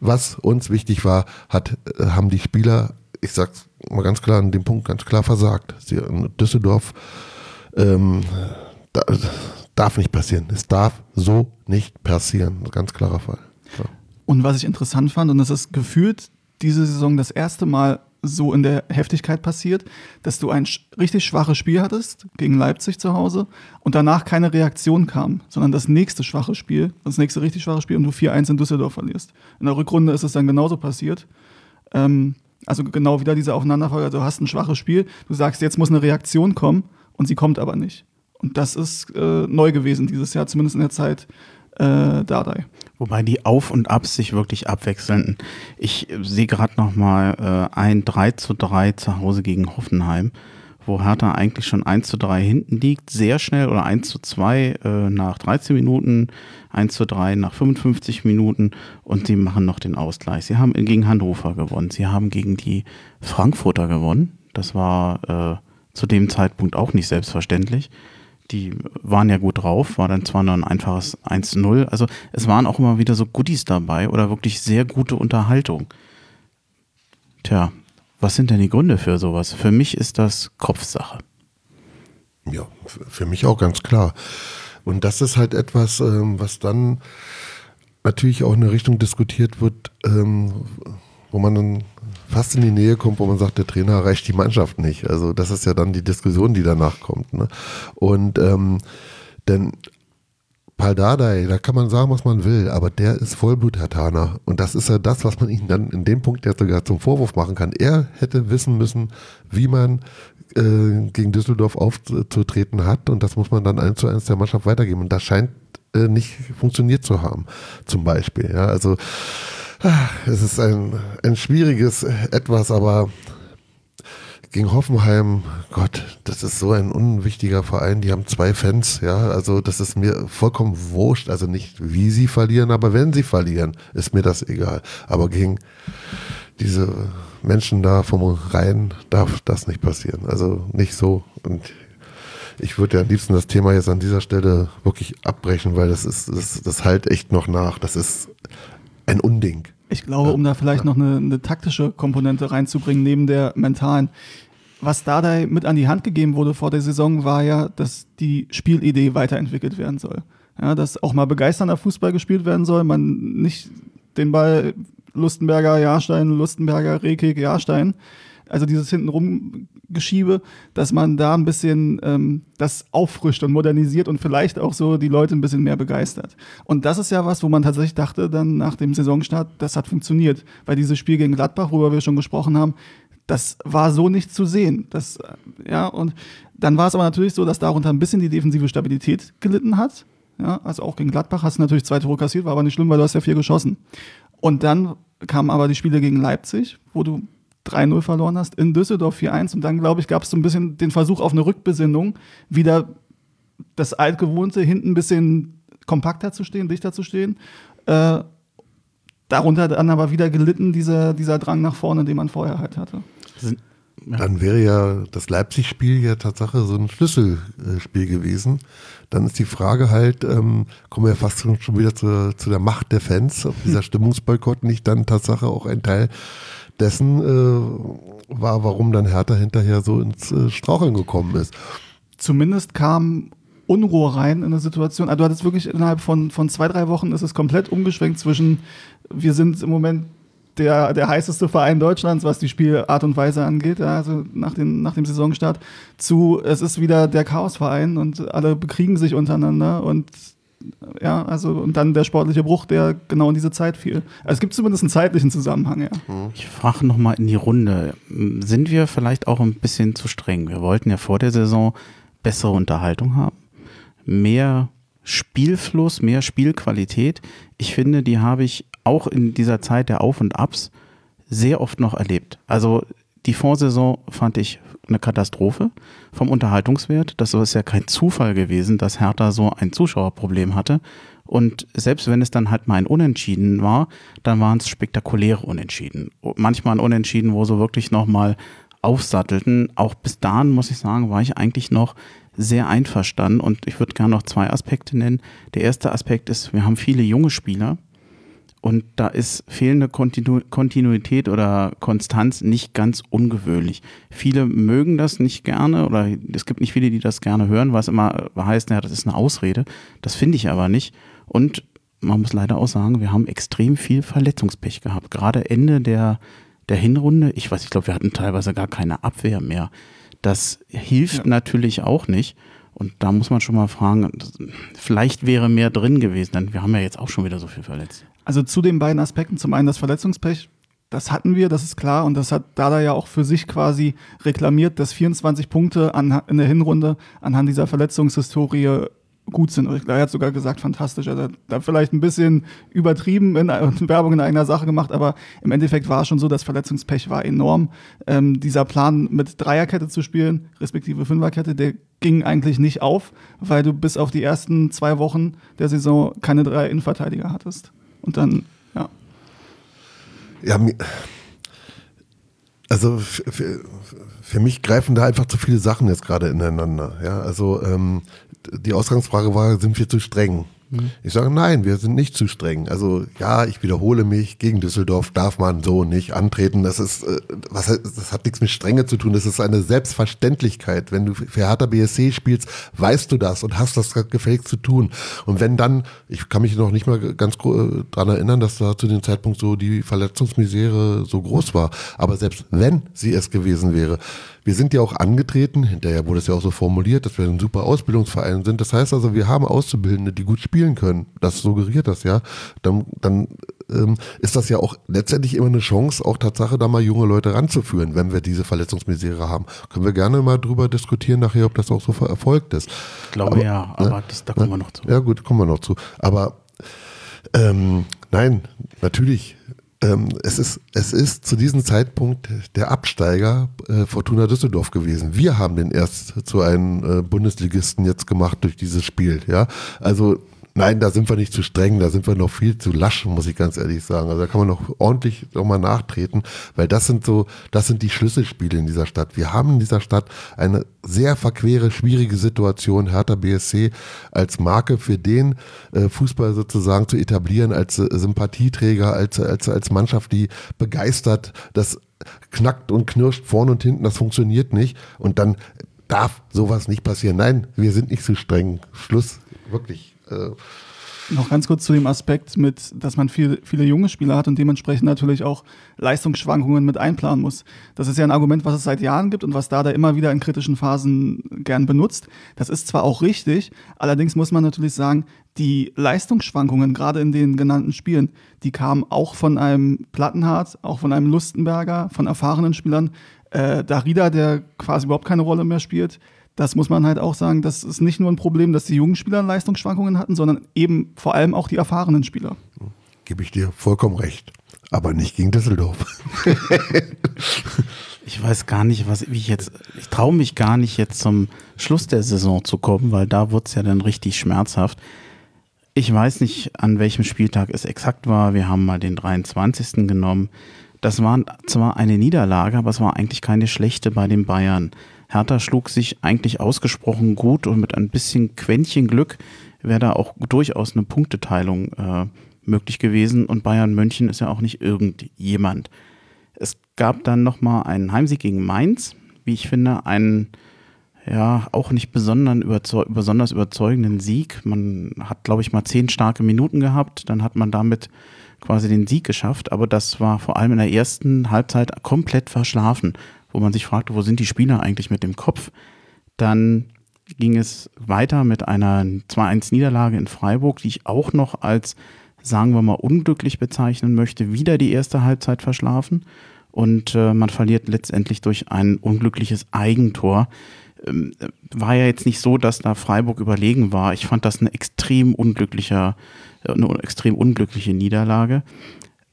was uns wichtig war, hat, äh, haben die Spieler, ich sag's mal ganz klar an dem Punkt, ganz klar versagt. Sie, Düsseldorf ähm, da, darf nicht passieren. Es darf so nicht passieren. Ganz klarer Fall. So. Und was ich interessant fand, und das ist gefühlt diese Saison das erste Mal so in der Heftigkeit passiert, dass du ein richtig schwaches Spiel hattest gegen Leipzig zu Hause und danach keine Reaktion kam, sondern das nächste schwache Spiel, das nächste richtig schwache Spiel und du 4-1 in Düsseldorf verlierst. In der Rückrunde ist es dann genauso passiert. Ähm, also genau wieder diese Aufeinanderfolge. Also du hast ein schwaches Spiel, du sagst, jetzt muss eine Reaktion kommen und sie kommt aber nicht. Und das ist äh, neu gewesen dieses Jahr, zumindest in der Zeit äh, Dardai. Wobei die Auf- und Abs sich wirklich abwechseln. Ich sehe gerade noch mal äh, ein 3 zu 3 zu Hause gegen Hoffenheim, wo Hertha eigentlich schon 1 zu 3 hinten liegt, sehr schnell oder 1 zu 2 äh, nach 13 Minuten, 1 zu 3 nach 55 Minuten und sie machen noch den Ausgleich. Sie haben gegen Hannover gewonnen, sie haben gegen die Frankfurter gewonnen. Das war äh, zu dem Zeitpunkt auch nicht selbstverständlich die waren ja gut drauf, war dann zwar nur ein einfaches 1-0. Also es waren auch immer wieder so Goodies dabei oder wirklich sehr gute Unterhaltung. Tja, was sind denn die Gründe für sowas? Für mich ist das Kopfsache. Ja, für mich auch ganz klar. Und das ist halt etwas, ähm, was dann natürlich auch in eine Richtung diskutiert wird, ähm, wo man dann fast in die Nähe kommt, wo man sagt, der Trainer erreicht die Mannschaft nicht. Also das ist ja dann die Diskussion, die danach kommt. Ne? Und ähm, denn Paul Dardai, da kann man sagen, was man will, aber der ist Vollblut-Hertaner. Und das ist ja das, was man ihm dann in dem Punkt ja sogar zum Vorwurf machen kann. Er hätte wissen müssen, wie man äh, gegen Düsseldorf aufzutreten hat. Und das muss man dann eins zu eins der Mannschaft weitergeben. Und das scheint äh, nicht funktioniert zu haben, zum Beispiel. Ja, also es ist ein, ein schwieriges Etwas, aber gegen Hoffenheim, Gott, das ist so ein unwichtiger Verein. Die haben zwei Fans, ja. Also das ist mir vollkommen wurscht. Also nicht wie sie verlieren, aber wenn sie verlieren, ist mir das egal. Aber gegen diese Menschen da vom Rhein darf das nicht passieren. Also nicht so. Und ich würde ja am liebsten das Thema jetzt an dieser Stelle wirklich abbrechen, weil das ist, das, das halt echt noch nach. Das ist ein Unding. Ich glaube, um da vielleicht noch eine, eine, taktische Komponente reinzubringen, neben der mentalen. Was Dardai mit an die Hand gegeben wurde vor der Saison, war ja, dass die Spielidee weiterentwickelt werden soll. Ja, dass auch mal begeisternder Fußball gespielt werden soll, man nicht den Ball Lustenberger, Jahrstein, Lustenberger, Rekik, Jahrstein, also dieses hintenrum Geschiebe, dass man da ein bisschen ähm, das auffrischt und modernisiert und vielleicht auch so die Leute ein bisschen mehr begeistert. Und das ist ja was, wo man tatsächlich dachte, dann nach dem Saisonstart, das hat funktioniert. Weil dieses Spiel gegen Gladbach, worüber wir schon gesprochen haben, das war so nicht zu sehen. Das, ja, und dann war es aber natürlich so, dass darunter ein bisschen die defensive Stabilität gelitten hat. Ja, also auch gegen Gladbach hast du natürlich zwei Tore kassiert, war aber nicht schlimm, weil du hast ja vier geschossen. Und dann kamen aber die Spiele gegen Leipzig, wo du 3-0 verloren hast, in Düsseldorf 4-1 und dann, glaube ich, gab es so ein bisschen den Versuch auf eine Rückbesinnung, wieder das altgewohnte, hinten ein bisschen kompakter zu stehen, dichter zu stehen. Äh, darunter dann aber wieder gelitten, dieser, dieser Drang nach vorne, den man vorher halt hatte. Dann wäre ja das Leipzig-Spiel ja Tatsache so ein Schlüsselspiel gewesen. Dann ist die Frage halt, ähm, kommen wir fast schon wieder zu, zu der Macht der Fans, ob dieser [LAUGHS] Stimmungsboykott nicht dann Tatsache auch ein Teil dessen äh, war, warum dann Hertha hinterher so ins äh, Straucheln gekommen ist. Zumindest kam Unruhe rein in eine Situation. Also du hattest wirklich innerhalb von, von zwei, drei Wochen ist es komplett umgeschwenkt zwischen, wir sind im Moment der, der heißeste Verein Deutschlands, was die Spielart und Weise angeht, ja, also nach, den, nach dem Saisonstart, zu, es ist wieder der Chaosverein und alle bekriegen sich untereinander und ja, also und dann der sportliche Bruch, der genau in diese Zeit fiel. Also es gibt zumindest einen zeitlichen Zusammenhang, ja. Ich frage nochmal in die Runde. Sind wir vielleicht auch ein bisschen zu streng? Wir wollten ja vor der Saison bessere Unterhaltung haben, mehr Spielfluss, mehr Spielqualität. Ich finde, die habe ich auch in dieser Zeit der Auf und Abs sehr oft noch erlebt. Also die Vorsaison fand ich eine Katastrophe vom Unterhaltungswert. Das ist ja kein Zufall gewesen, dass Hertha so ein Zuschauerproblem hatte. Und selbst wenn es dann halt mal ein Unentschieden war, dann waren es spektakuläre Unentschieden. Manchmal ein Unentschieden, wo so wirklich nochmal aufsattelten. Auch bis dahin, muss ich sagen, war ich eigentlich noch sehr einverstanden und ich würde gerne noch zwei Aspekte nennen. Der erste Aspekt ist, wir haben viele junge Spieler und da ist fehlende Kontinu Kontinuität oder Konstanz nicht ganz ungewöhnlich. Viele mögen das nicht gerne oder es gibt nicht viele, die das gerne hören, was immer heißt, naja, das ist eine Ausrede. Das finde ich aber nicht. Und man muss leider auch sagen, wir haben extrem viel Verletzungspech gehabt. Gerade Ende der, der Hinrunde, ich weiß, ich glaube, wir hatten teilweise gar keine Abwehr mehr. Das hilft ja. natürlich auch nicht. Und da muss man schon mal fragen, vielleicht wäre mehr drin gewesen, denn wir haben ja jetzt auch schon wieder so viel verletzt. Also zu den beiden Aspekten, zum einen das Verletzungspech, das hatten wir, das ist klar, und das hat Dada ja auch für sich quasi reklamiert, dass 24 Punkte an, in der Hinrunde anhand dieser Verletzungshistorie gut sind. Er hat sogar gesagt, fantastisch. Er hat da vielleicht ein bisschen übertrieben in, in, [LAUGHS] Werbung in eigener Sache gemacht, aber im Endeffekt war es schon so, das Verletzungspech war enorm. Ähm, dieser Plan mit Dreierkette zu spielen, respektive Fünferkette, der ging eigentlich nicht auf, weil du bis auf die ersten zwei Wochen der Saison keine drei Innenverteidiger hattest. Und dann, ja. Ja, also für, für, mich greifen da einfach zu viele Sachen jetzt gerade ineinander. Ja, also ähm, die Ausgangsfrage war, sind wir zu streng? Mhm. Ich sage, nein, wir sind nicht zu streng. Also ja, ich wiederhole mich, gegen Düsseldorf darf man so nicht antreten. Das ist, äh, was, das hat nichts mit Strenge zu tun. Das ist eine Selbstverständlichkeit. Wenn du für Hertha BSC spielst, weißt du das und hast das gefälligst zu tun. Und wenn dann, ich kann mich noch nicht mal ganz dran erinnern, dass da zu dem Zeitpunkt so die Verletzungsmisere so groß war. Aber selbst wenn sie es gewesen wäre, wir sind ja auch angetreten, hinterher wurde es ja auch so formuliert, dass wir ein super Ausbildungsverein sind. Das heißt also, wir haben Auszubildende, die gut spielen können. Das suggeriert das ja. Dann, dann ähm, ist das ja auch letztendlich immer eine Chance, auch Tatsache da mal junge Leute ranzuführen, wenn wir diese Verletzungsmisere haben. Können wir gerne mal drüber diskutieren nachher, ob das auch so erfolgt ist. Ich glaube aber, ja, aber ne, das, da kommen ne, wir noch zu. Ja gut, kommen wir noch zu. Aber ähm, nein, natürlich ähm, es, ist, es ist zu diesem Zeitpunkt der Absteiger äh, Fortuna Düsseldorf gewesen. Wir haben den erst zu einem äh, Bundesligisten jetzt gemacht durch dieses Spiel. Ja, also Nein, da sind wir nicht zu streng, da sind wir noch viel zu lasch, muss ich ganz ehrlich sagen. Also da kann man noch ordentlich nochmal nachtreten, weil das sind so, das sind die Schlüsselspiele in dieser Stadt. Wir haben in dieser Stadt eine sehr verquere, schwierige Situation, Hertha BSC als Marke für den äh, Fußball sozusagen zu etablieren, als äh, Sympathieträger, als, als, als Mannschaft, die begeistert, das knackt und knirscht vorne und hinten, das funktioniert nicht. Und dann darf sowas nicht passieren. Nein, wir sind nicht zu streng. Schluss, wirklich. Äh, noch ganz kurz zu dem Aspekt mit, dass man viel, viele junge Spieler hat und dementsprechend natürlich auch Leistungsschwankungen mit einplanen muss. Das ist ja ein Argument, was es seit Jahren gibt und was da immer wieder in kritischen Phasen gern benutzt. Das ist zwar auch richtig, allerdings muss man natürlich sagen, die Leistungsschwankungen, gerade in den genannten Spielen, die kamen auch von einem Plattenhardt, auch von einem Lustenberger, von erfahrenen Spielern. Äh, Darida, der quasi überhaupt keine Rolle mehr spielt, das muss man halt auch sagen, das ist nicht nur ein Problem, dass die jungen Spieler Leistungsschwankungen hatten, sondern eben vor allem auch die erfahrenen Spieler. Gebe ich dir vollkommen recht. Aber nicht gegen Düsseldorf. [LAUGHS] ich weiß gar nicht, was ich jetzt. Ich traue mich gar nicht, jetzt zum Schluss der Saison zu kommen, weil da wurde es ja dann richtig schmerzhaft. Ich weiß nicht, an welchem Spieltag es exakt war. Wir haben mal den 23. genommen. Das war zwar eine Niederlage, aber es war eigentlich keine schlechte bei den Bayern. Hertha schlug sich eigentlich ausgesprochen gut und mit ein bisschen Quäntchen Glück wäre da auch durchaus eine Punkteteilung äh, möglich gewesen. Und Bayern München ist ja auch nicht irgendjemand. Es gab dann nochmal einen Heimsieg gegen Mainz, wie ich finde, einen ja auch nicht überzeug besonders überzeugenden Sieg. Man hat, glaube ich, mal zehn starke Minuten gehabt, dann hat man damit quasi den Sieg geschafft, aber das war vor allem in der ersten Halbzeit komplett verschlafen wo man sich fragte, wo sind die Spieler eigentlich mit dem Kopf? Dann ging es weiter mit einer 2-1-Niederlage in Freiburg, die ich auch noch als, sagen wir mal, unglücklich bezeichnen möchte. Wieder die erste Halbzeit verschlafen und äh, man verliert letztendlich durch ein unglückliches Eigentor. ähm, war ja jetzt nicht so, dass da Freiburg überlegen war. Ich fand das eine extrem unglücklicher, äh, eine extrem unglückliche Niederlage.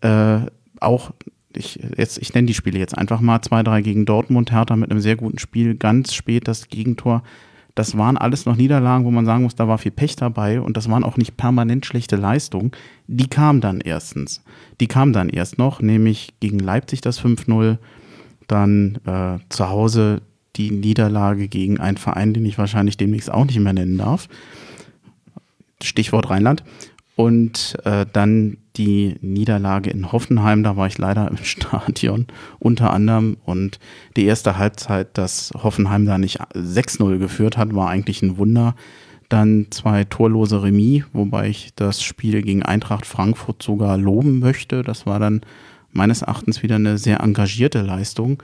Äh, auch ich, jetzt, ich nenne die Spiele jetzt einfach mal 2-3 gegen Dortmund, Hertha mit einem sehr guten Spiel, ganz spät das Gegentor. Das waren alles noch Niederlagen, wo man sagen muss, da war viel Pech dabei und das waren auch nicht permanent schlechte Leistungen. Die kamen dann erstens. Die kamen dann erst noch, nämlich gegen Leipzig das 5-0, dann äh, zu Hause die Niederlage gegen einen Verein, den ich wahrscheinlich demnächst auch nicht mehr nennen darf. Stichwort Rheinland. Und äh, dann die Niederlage in Hoffenheim, da war ich leider im [LAUGHS] Stadion unter anderem. Und die erste Halbzeit, dass Hoffenheim da nicht 6-0 geführt hat, war eigentlich ein Wunder. Dann zwei torlose Remis, wobei ich das Spiel gegen Eintracht Frankfurt sogar loben möchte. Das war dann meines Erachtens wieder eine sehr engagierte Leistung.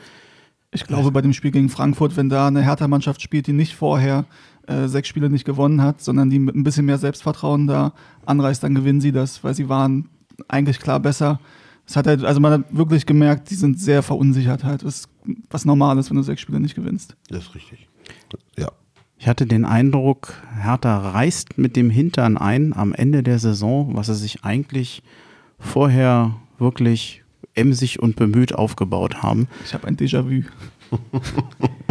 Ich glaube, bei dem Spiel gegen Frankfurt, wenn da eine Hertha-Mannschaft spielt, die nicht vorher äh, sechs Spiele nicht gewonnen hat, sondern die mit ein bisschen mehr Selbstvertrauen da anreißt, dann gewinnen sie das, weil sie waren eigentlich klar besser. Es hat halt, also man hat wirklich gemerkt, die sind sehr verunsichert halt, was, was normal ist, wenn du sechs Spiele nicht gewinnst. Das ist richtig. Ja. Ich hatte den Eindruck, Hertha reißt mit dem Hintern ein am Ende der Saison, was sie sich eigentlich vorher wirklich emsig und bemüht aufgebaut haben. Ich habe ein Déjà-vu. [LAUGHS]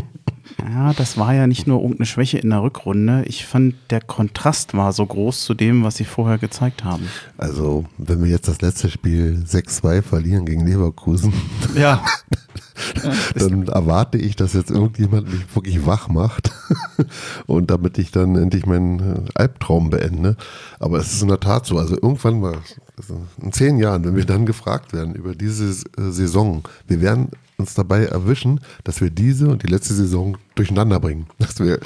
Ja, das war ja nicht nur irgendeine Schwäche in der Rückrunde. Ich fand, der Kontrast war so groß zu dem, was sie vorher gezeigt haben. Also, wenn wir jetzt das letzte Spiel 6-2 verlieren gegen Leverkusen, Ja. [LAUGHS] dann erwarte ich, dass jetzt irgendjemand mich wirklich wach macht [LAUGHS] und damit ich dann endlich meinen äh, Albtraum beende. Aber es ist in der Tat so. Also irgendwann mal, also in zehn Jahren, wenn wir dann gefragt werden über diese äh, Saison, wir werden uns dabei erwischen, dass wir diese und die letzte Saison durcheinander bringen. [LAUGHS] Dass wir,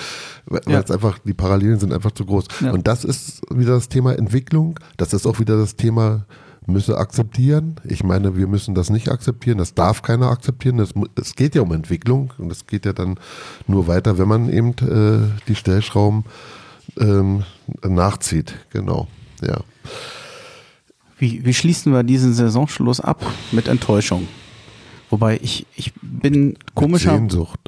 weil Ja. es einfach, die Parallelen sind einfach zu groß. Ja. Und das ist wieder das Thema Entwicklung. Das ist auch wieder das Thema müsse akzeptieren. Ich meine, wir müssen das nicht akzeptieren. Das darf keiner akzeptieren. Es geht ja um Entwicklung und es geht ja dann nur weiter, wenn man eben äh, die Stellschrauben ähm, nachzieht. Genau. Ja. Wie, wie schließen wir diesen Saisonschluss ab? Mit Enttäuschung. Wobei ich, ich bin komischer. Mit Sehnsucht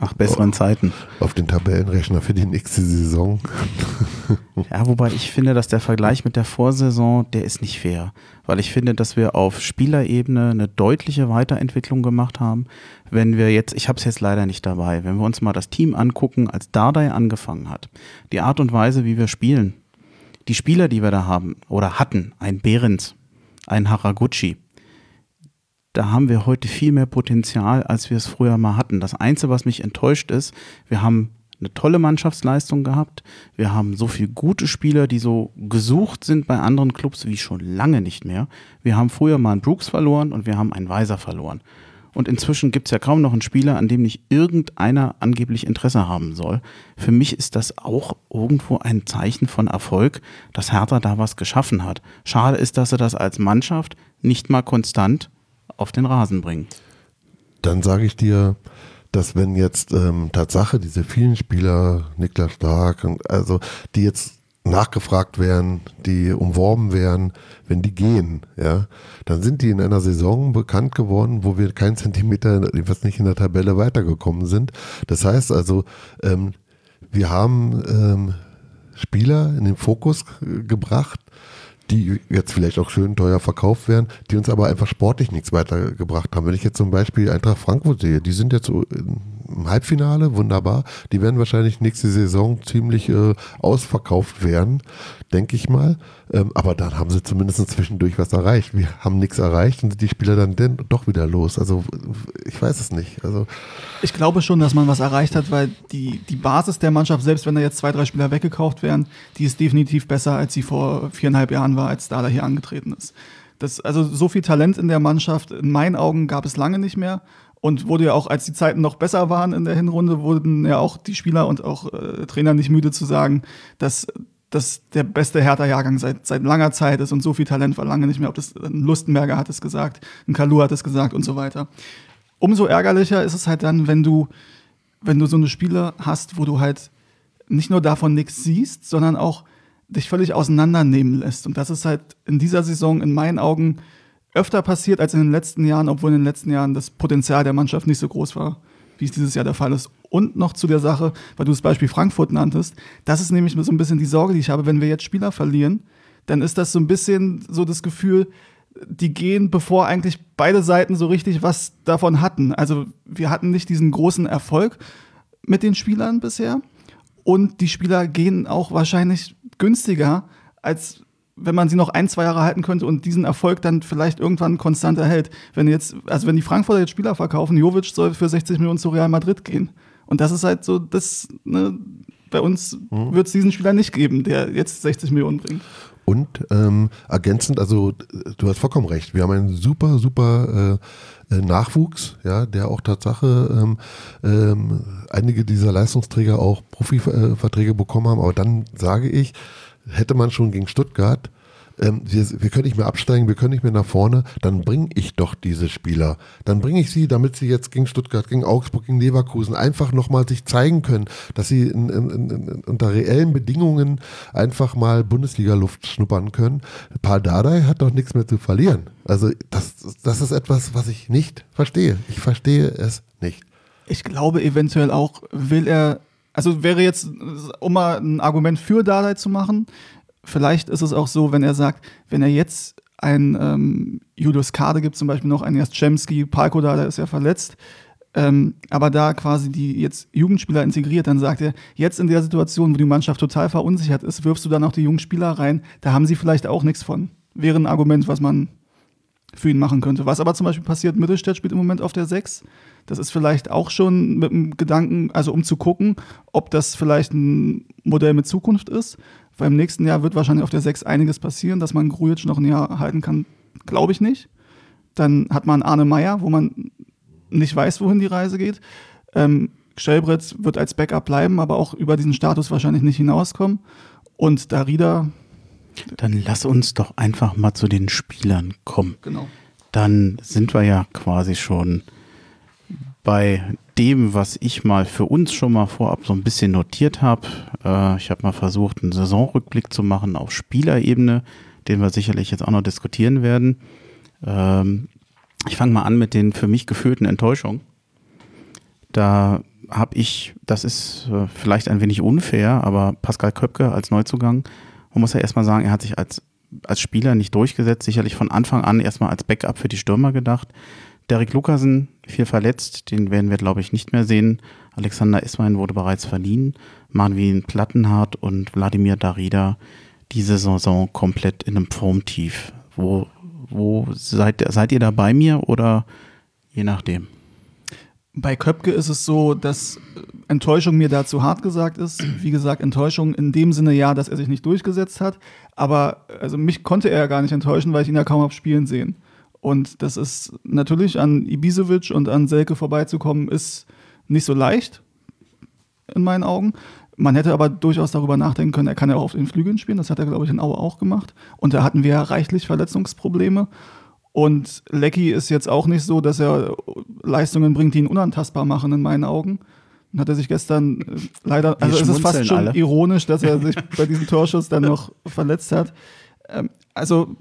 Ach, besseren Zeiten. auf den Tabellenrechner für die nächste Saison. [LAUGHS] Ja, wobei ich finde, dass der Vergleich mit der Vorsaison, der ist nicht fair. Weil ich finde, dass wir auf Spielerebene eine deutliche Weiterentwicklung gemacht haben. Wenn wir jetzt, ich habe es jetzt leider nicht dabei, wenn wir uns mal das Team angucken, als Dardai angefangen hat, die Art und Weise, wie wir spielen, die Spieler, die wir da haben oder hatten, ein Behrens, ein Haraguchi, da haben wir heute viel mehr Potenzial, als wir es früher mal hatten. Das Einzige, was mich enttäuscht ist, wir haben eine tolle Mannschaftsleistung gehabt. Wir haben so viele gute Spieler, die so gesucht sind bei anderen Clubs wie schon lange nicht mehr. Wir haben früher mal einen Brooks verloren und wir haben einen Weiser verloren. Und inzwischen gibt es ja kaum noch einen Spieler, an dem nicht irgendeiner angeblich Interesse haben soll. Für mich ist das auch irgendwo ein Zeichen von Erfolg, dass Hertha da was geschaffen hat. Schade ist, dass sie das als Mannschaft nicht mal konstant auf den Rasen bringen. Dann sage ich dir, dass wenn jetzt ähm, Tatsache diese vielen Spieler, Niklas Stark, und also die jetzt nachgefragt werden, die umworben werden, wenn die gehen, ja, dann sind die in einer Saison bekannt geworden, wo wir keinen Zentimeter, was nicht in der Tabelle weitergekommen sind. Das heißt also, ähm, wir haben ähm, Spieler in den Fokus gebracht, die jetzt vielleicht auch schön teuer verkauft werden, die uns aber einfach sportlich nichts weitergebracht haben. Wenn ich jetzt zum Beispiel Eintracht Frankfurt sehe, die sind jetzt so im Halbfinale, wunderbar. Die werden wahrscheinlich nächste Saison ziemlich äh, ausverkauft werden, denke ich mal. Ähm, aber dann haben sie zumindest zwischendurch was erreicht. Wir haben nichts erreicht und sind die Spieler dann denn doch wieder los. Also ich weiß es nicht. Also Ich glaube schon, dass man was erreicht hat, weil die, die Basis der Mannschaft, selbst wenn da jetzt zwei, drei Spieler weggekauft werden, die ist definitiv besser, als sie vor viereinhalb Jahren war, als Dada hier angetreten ist. Das, also so viel Talent in der Mannschaft, in meinen Augen gab es lange nicht mehr. Und wurde ja auch, als die Zeiten noch besser waren in der Hinrunde, wurden ja auch die Spieler und auch äh, Trainer nicht müde zu sagen, dass das der beste Hertha-Jahrgang seit, seit langer Zeit ist und so viel Talent war lange nicht mehr. Ob das ein Lustenberger hat es gesagt, ein Kalu hat es gesagt und so weiter. Umso ärgerlicher ist es halt dann, wenn du, wenn du so eine Spiele hast, wo du halt nicht nur davon nichts siehst, sondern auch dich völlig auseinandernehmen lässt. Und das ist halt in dieser Saison in meinen Augen öfter passiert als in den letzten Jahren, obwohl in den letzten Jahren das Potenzial der Mannschaft nicht so groß war, wie es dieses Jahr der Fall ist. Und noch zu der Sache, weil du das Beispiel Frankfurt nanntest, das ist nämlich so ein bisschen die Sorge, die ich habe, wenn wir jetzt Spieler verlieren, dann ist das so ein bisschen so das Gefühl, die gehen, bevor eigentlich beide Seiten so richtig was davon hatten. Also wir hatten nicht diesen großen Erfolg mit den Spielern bisher und die Spieler gehen auch wahrscheinlich günstiger, als wenn man sie noch ein, zwei Jahre halten könnte und diesen Erfolg dann vielleicht irgendwann konstant erhält. Wenn jetzt, also wenn die Frankfurter jetzt Spieler verkaufen, Jovic soll für 60 Millionen zu Real Madrid gehen. Und das ist halt so, das, ne, bei uns mhm. wird es diesen Spieler nicht geben, der jetzt 60 Millionen bringt. Und ähm, ergänzend, also du hast vollkommen recht, wir haben einen super, super äh, äh Nachwuchs, ja, der auch Tatsache ähm, ähm, einige dieser Leistungsträger auch Profiverträge bekommen haben. Aber dann sage ich, hätte man schon gegen Stuttgart ähm, wir, wir können nicht mehr absteigen, wir können nicht mehr nach vorne, dann bringe ich doch diese Spieler. Dann bringe ich sie, damit sie jetzt gegen Stuttgart, gegen Augsburg, gegen Leverkusen einfach nochmal sich zeigen können, dass sie in, in, in, unter reellen Bedingungen einfach mal Bundesliga-Luft schnuppern können. Paul Dardai hat doch nichts mehr zu verlieren. Also das, das ist etwas, was ich nicht verstehe. Ich verstehe es nicht. Ich glaube eventuell auch, will er also wäre jetzt, um mal ein Argument für Dardai zu machen, vielleicht ist es auch so, wenn er sagt, wenn er jetzt ein ähm, Julius Kade gibt, zum Beispiel noch einen Jastremski, Palko da, der ist ja verletzt, ähm, aber da quasi die jetzt Jugendspieler integriert, dann sagt er, jetzt in der Situation, wo die Mannschaft total verunsichert ist, wirfst du dann auch die Jugendspieler rein, da haben sie vielleicht auch nichts von. Wäre ein Argument, was man für ihn machen könnte. Was aber zum Beispiel passiert, Mittelstädt spielt im Moment auf der 6. Das ist vielleicht auch schon mit dem Gedanken, also um zu gucken, ob das vielleicht ein Modell mit Zukunft ist. Weil im nächsten Jahr wird wahrscheinlich auf der 6 einiges passieren, dass man Grujic noch ein Jahr halten kann, glaube ich nicht. Dann hat man Arne Meyer, wo man nicht weiß, wohin die Reise geht. Ähm, Stellbretz wird als Backup bleiben, aber auch über diesen Status wahrscheinlich nicht hinauskommen. Und Darida. Dann lass uns doch einfach mal zu den Spielern kommen. Genau. Dann sind wir ja quasi schon bei dem, was ich mal für uns schon mal vorab so ein bisschen notiert habe. Äh, ich habe mal versucht, einen Saisonrückblick zu machen auf Spielerebene, den wir sicherlich jetzt auch noch diskutieren werden. Ähm, ich fange mal an mit den für mich gefühlten Enttäuschungen. Da habe ich, das ist äh, vielleicht ein wenig unfair, aber Pascal Köpke als Neuzugang, man muss ja erstmal sagen, er hat sich als, als Spieler nicht durchgesetzt, sicherlich von Anfang an erstmal als Backup für die Stürmer gedacht. Derek Lukasen, viel verletzt, den werden wir, glaube ich, nicht mehr sehen. Alexander Ismail wurde bereits verliehen. Marvin Plattenhardt und Wladimir Darida diese Saison komplett in einem Formtief. Wo, wo seid, seid ihr da bei mir oder je nachdem? Bei Köpke ist es so, dass Enttäuschung mir da zu hart gesagt ist. Wie gesagt, Enttäuschung in dem Sinne ja, dass er sich nicht durchgesetzt hat. Aber also mich konnte er ja gar nicht enttäuschen, weil ich ihn ja kaum habe spielen sehen. Und das ist natürlich an Ibisevic und an Selke vorbeizukommen, ist nicht so leicht, in meinen Augen. Man hätte aber durchaus darüber nachdenken können, er kann ja auch auf den Flügeln spielen. Das hat er, glaube ich, in Aue auch gemacht. Und da hatten wir ja reichlich Verletzungsprobleme. Und Lecky ist jetzt auch nicht so, dass er Leistungen bringt, die ihn unantastbar machen, in meinen Augen. Dann hat er sich gestern äh, leider, also es ist fast schon alle. ironisch, dass er sich bei diesem Torschuss dann noch verletzt hat. Ähm, also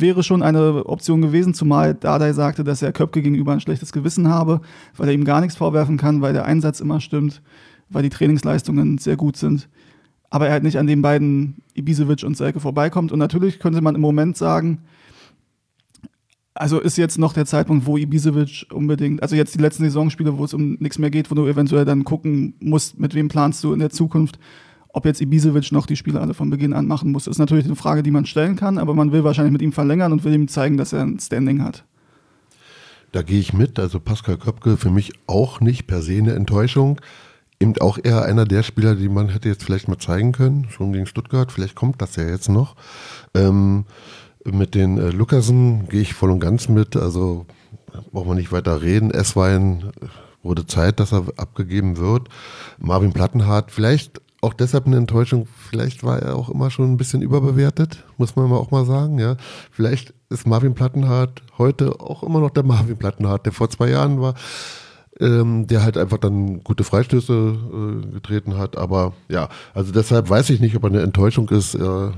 wäre schon eine Option gewesen, zumal Dardai sagte, dass er Köpke gegenüber ein schlechtes Gewissen habe, weil er ihm gar nichts vorwerfen kann, weil der Einsatz immer stimmt, weil die Trainingsleistungen sehr gut sind. Aber er halt nicht an den beiden Ibisevic und Selke vorbeikommt. Und natürlich könnte man im Moment sagen, also ist jetzt noch der Zeitpunkt, wo Ibisevic unbedingt, also jetzt die letzten Saisonspiele, wo es um nichts mehr geht, wo du eventuell dann gucken musst, mit wem planst du in der Zukunft, ob jetzt Ibisevic noch die Spiele alle von Beginn an machen muss, ist natürlich eine Frage, die man stellen kann, aber man will wahrscheinlich mit ihm verlängern und will ihm zeigen, dass er ein Standing hat. Da gehe ich mit. Also Pascal Köpke für mich auch nicht per se eine Enttäuschung. Eben auch eher einer der Spieler, die man hätte jetzt vielleicht mal zeigen können, schon gegen Stuttgart. Vielleicht kommt das ja jetzt noch. Ähm, mit den äh, Lukasen gehe ich voll und ganz mit. Also braucht man nicht weiter reden. Esswein wurde Zeit, dass er abgegeben wird. Marvin Plattenhardt, vielleicht auch deshalb eine Enttäuschung. Vielleicht war er auch immer schon ein bisschen überbewertet, muss man auch mal sagen. Ja, vielleicht ist Marvin Plattenhardt heute auch immer noch der Marvin Plattenhardt, der vor zwei Jahren war, ähm, der halt einfach dann gute Freistöße äh, getreten hat. Aber ja, also deshalb weiß ich nicht, ob er eine Enttäuschung ist. Äh,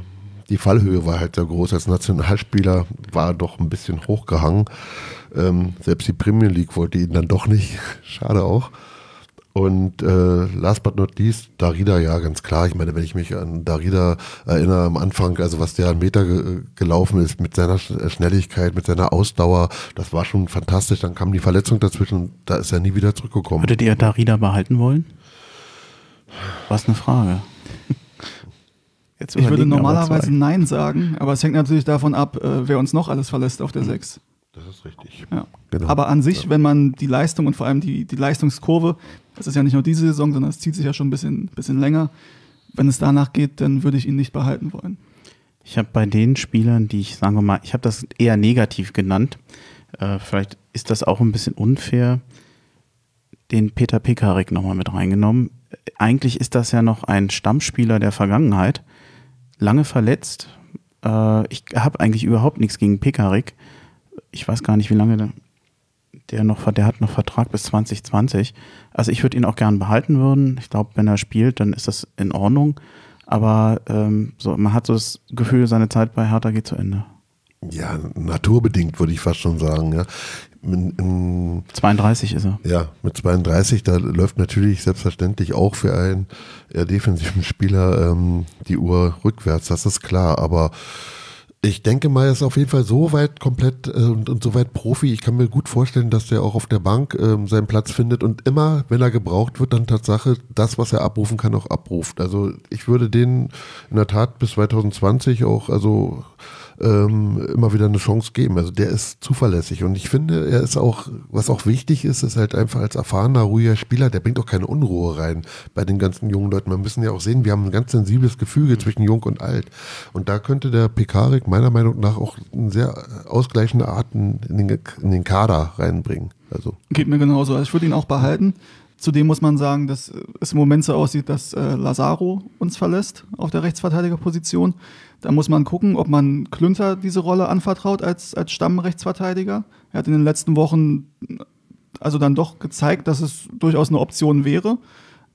die Fallhöhe war halt sehr groß. Als Nationalspieler war er doch ein bisschen hochgehangen. Ähm, selbst die Premier League wollte ihn dann doch nicht. [LAUGHS] Schade auch. Und äh, last but not least, Darida, ja, ganz klar. Ich meine, wenn ich mich an Darida erinnere am Anfang, also was der an Meter ge gelaufen ist mit seiner Schnelligkeit, mit seiner Ausdauer, das war schon fantastisch. Dann kam die Verletzung dazwischen, da ist er nie wieder zurückgekommen. Würdet ihr Darida behalten wollen? Was eine Frage. [LAUGHS] Jetzt ich würde normalerweise Nein sagen, aber es hängt natürlich davon ab, äh, wer uns noch alles verlässt auf der 6. Das ist richtig. Ja. Genau. Aber an sich, ja. wenn man die Leistung und vor allem die, die Leistungskurve, das ist ja nicht nur diese Saison, sondern es zieht sich ja schon ein bisschen, bisschen länger, wenn es danach geht, dann würde ich ihn nicht behalten wollen. Ich habe bei den Spielern, die ich, sagen wir mal, ich habe das eher negativ genannt, äh, vielleicht ist das auch ein bisschen unfair, den Peter Pekarik nochmal mit reingenommen. Eigentlich ist das ja noch ein Stammspieler der Vergangenheit, lange verletzt. Äh, ich habe eigentlich überhaupt nichts gegen Pekarik ich weiß gar nicht, wie lange der, noch, der hat noch Vertrag bis 2020. Also ich würde ihn auch gern behalten würden. Ich glaube, wenn er spielt, dann ist das in Ordnung. Aber ähm, so, man hat so das Gefühl, seine Zeit bei Hertha geht zu Ende. Ja, naturbedingt würde ich fast schon sagen. Ja. In, in, 32 ist er. Ja, mit 32, da läuft natürlich selbstverständlich auch für einen eher defensiven Spieler ähm, die Uhr rückwärts, das ist klar. Aber ich denke mal, er ist auf jeden Fall so weit komplett äh, und, und so weit Profi. Ich kann mir gut vorstellen, dass der auch auf der Bank ähm, seinen Platz findet und immer, wenn er gebraucht wird, dann Tatsache das, was er abrufen kann, auch abruft. Also ich würde den in der Tat bis 2020 auch, also ähm, immer wieder eine Chance geben. Also der ist zuverlässig und ich finde, er ist auch, was auch wichtig ist, ist halt einfach als erfahrener, ruhiger Spieler, der bringt auch keine Unruhe rein bei den ganzen jungen Leuten. Wir müssen ja auch sehen, wir haben ein ganz sensibles Gefüge mhm. zwischen jung und alt. Und da könnte der Pekarik meiner Meinung nach auch eine sehr ausgleichende Arten in den, in den Kader reinbringen. Also. Geht mir genauso. Also ich würde ihn auch behalten. Zudem muss man sagen, dass es im Moment so aussieht, dass äh, Lazaro uns verlässt auf der Rechtsverteidigerposition. Da muss man gucken, ob man Klünter diese Rolle anvertraut als, als Stammrechtsverteidiger. Er hat in den letzten Wochen also dann doch gezeigt, dass es durchaus eine Option wäre.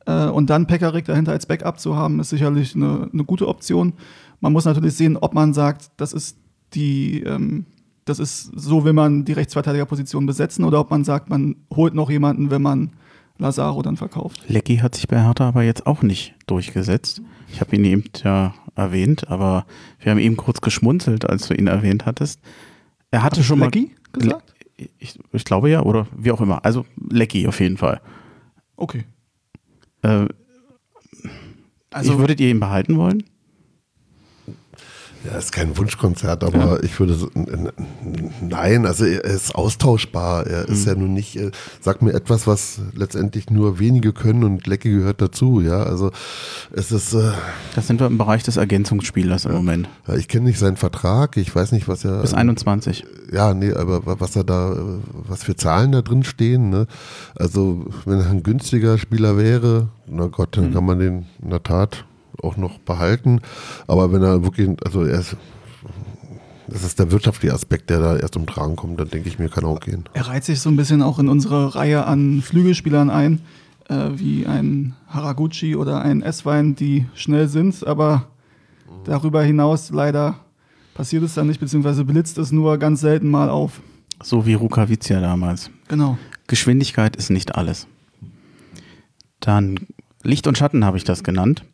Äh, und dann Pekarik dahinter als Backup zu haben, ist sicherlich eine, eine gute Option. Man muss natürlich sehen, ob man sagt, das ist die, ähm, das ist so, will man die Rechtsverteidigerposition besetzen, oder ob man sagt, man holt noch jemanden, wenn man Lazaro dann verkauft. Lecky hat sich bei Hertha aber jetzt auch nicht durchgesetzt. Ich habe ihn eben ja erwähnt, aber wir haben eben kurz geschmunzelt, als du ihn erwähnt hattest. Er hatte Hab schon mal. Lecky gesagt? Ich, ich, glaube ja, oder wie auch immer. Also Lecky auf jeden Fall. Okay. Äh, also, würdet ihr ihn behalten wollen? Ja, ist kein Wunschkonzert, aber ja. ich würde so, nein, also er ist austauschbar. Er mhm. ist ja nun nicht, äh, sag mir etwas, was letztendlich nur wenige können und Lecke gehört dazu, ja. Also es ist. Äh, das sind wir im Bereich des Ergänzungsspielers im Moment. Ja, ich kenne nicht seinen Vertrag, ich weiß nicht, was er. Bis 21. Ja, nee, aber was er da, was für Zahlen da drin stehen, ne? Also, wenn er ein günstiger Spieler wäre, na Gott, dann mhm. kann man den in der Tat auch noch behalten. Aber wenn er wirklich, also er ist, das ist der wirtschaftliche Aspekt, der da erst um Tragen kommt, dann denke ich mir, kann auch gehen. Er reiht sich so ein bisschen auch in unsere Reihe an Flügelspielern ein, äh, wie ein Haraguchi oder ein S-Wein, die schnell sind, aber darüber hinaus leider passiert es dann nicht, beziehungsweise blitzt es nur ganz selten mal auf. So wie Rukavicia damals. Genau. Geschwindigkeit ist nicht alles. Dann Licht und Schatten habe ich das genannt.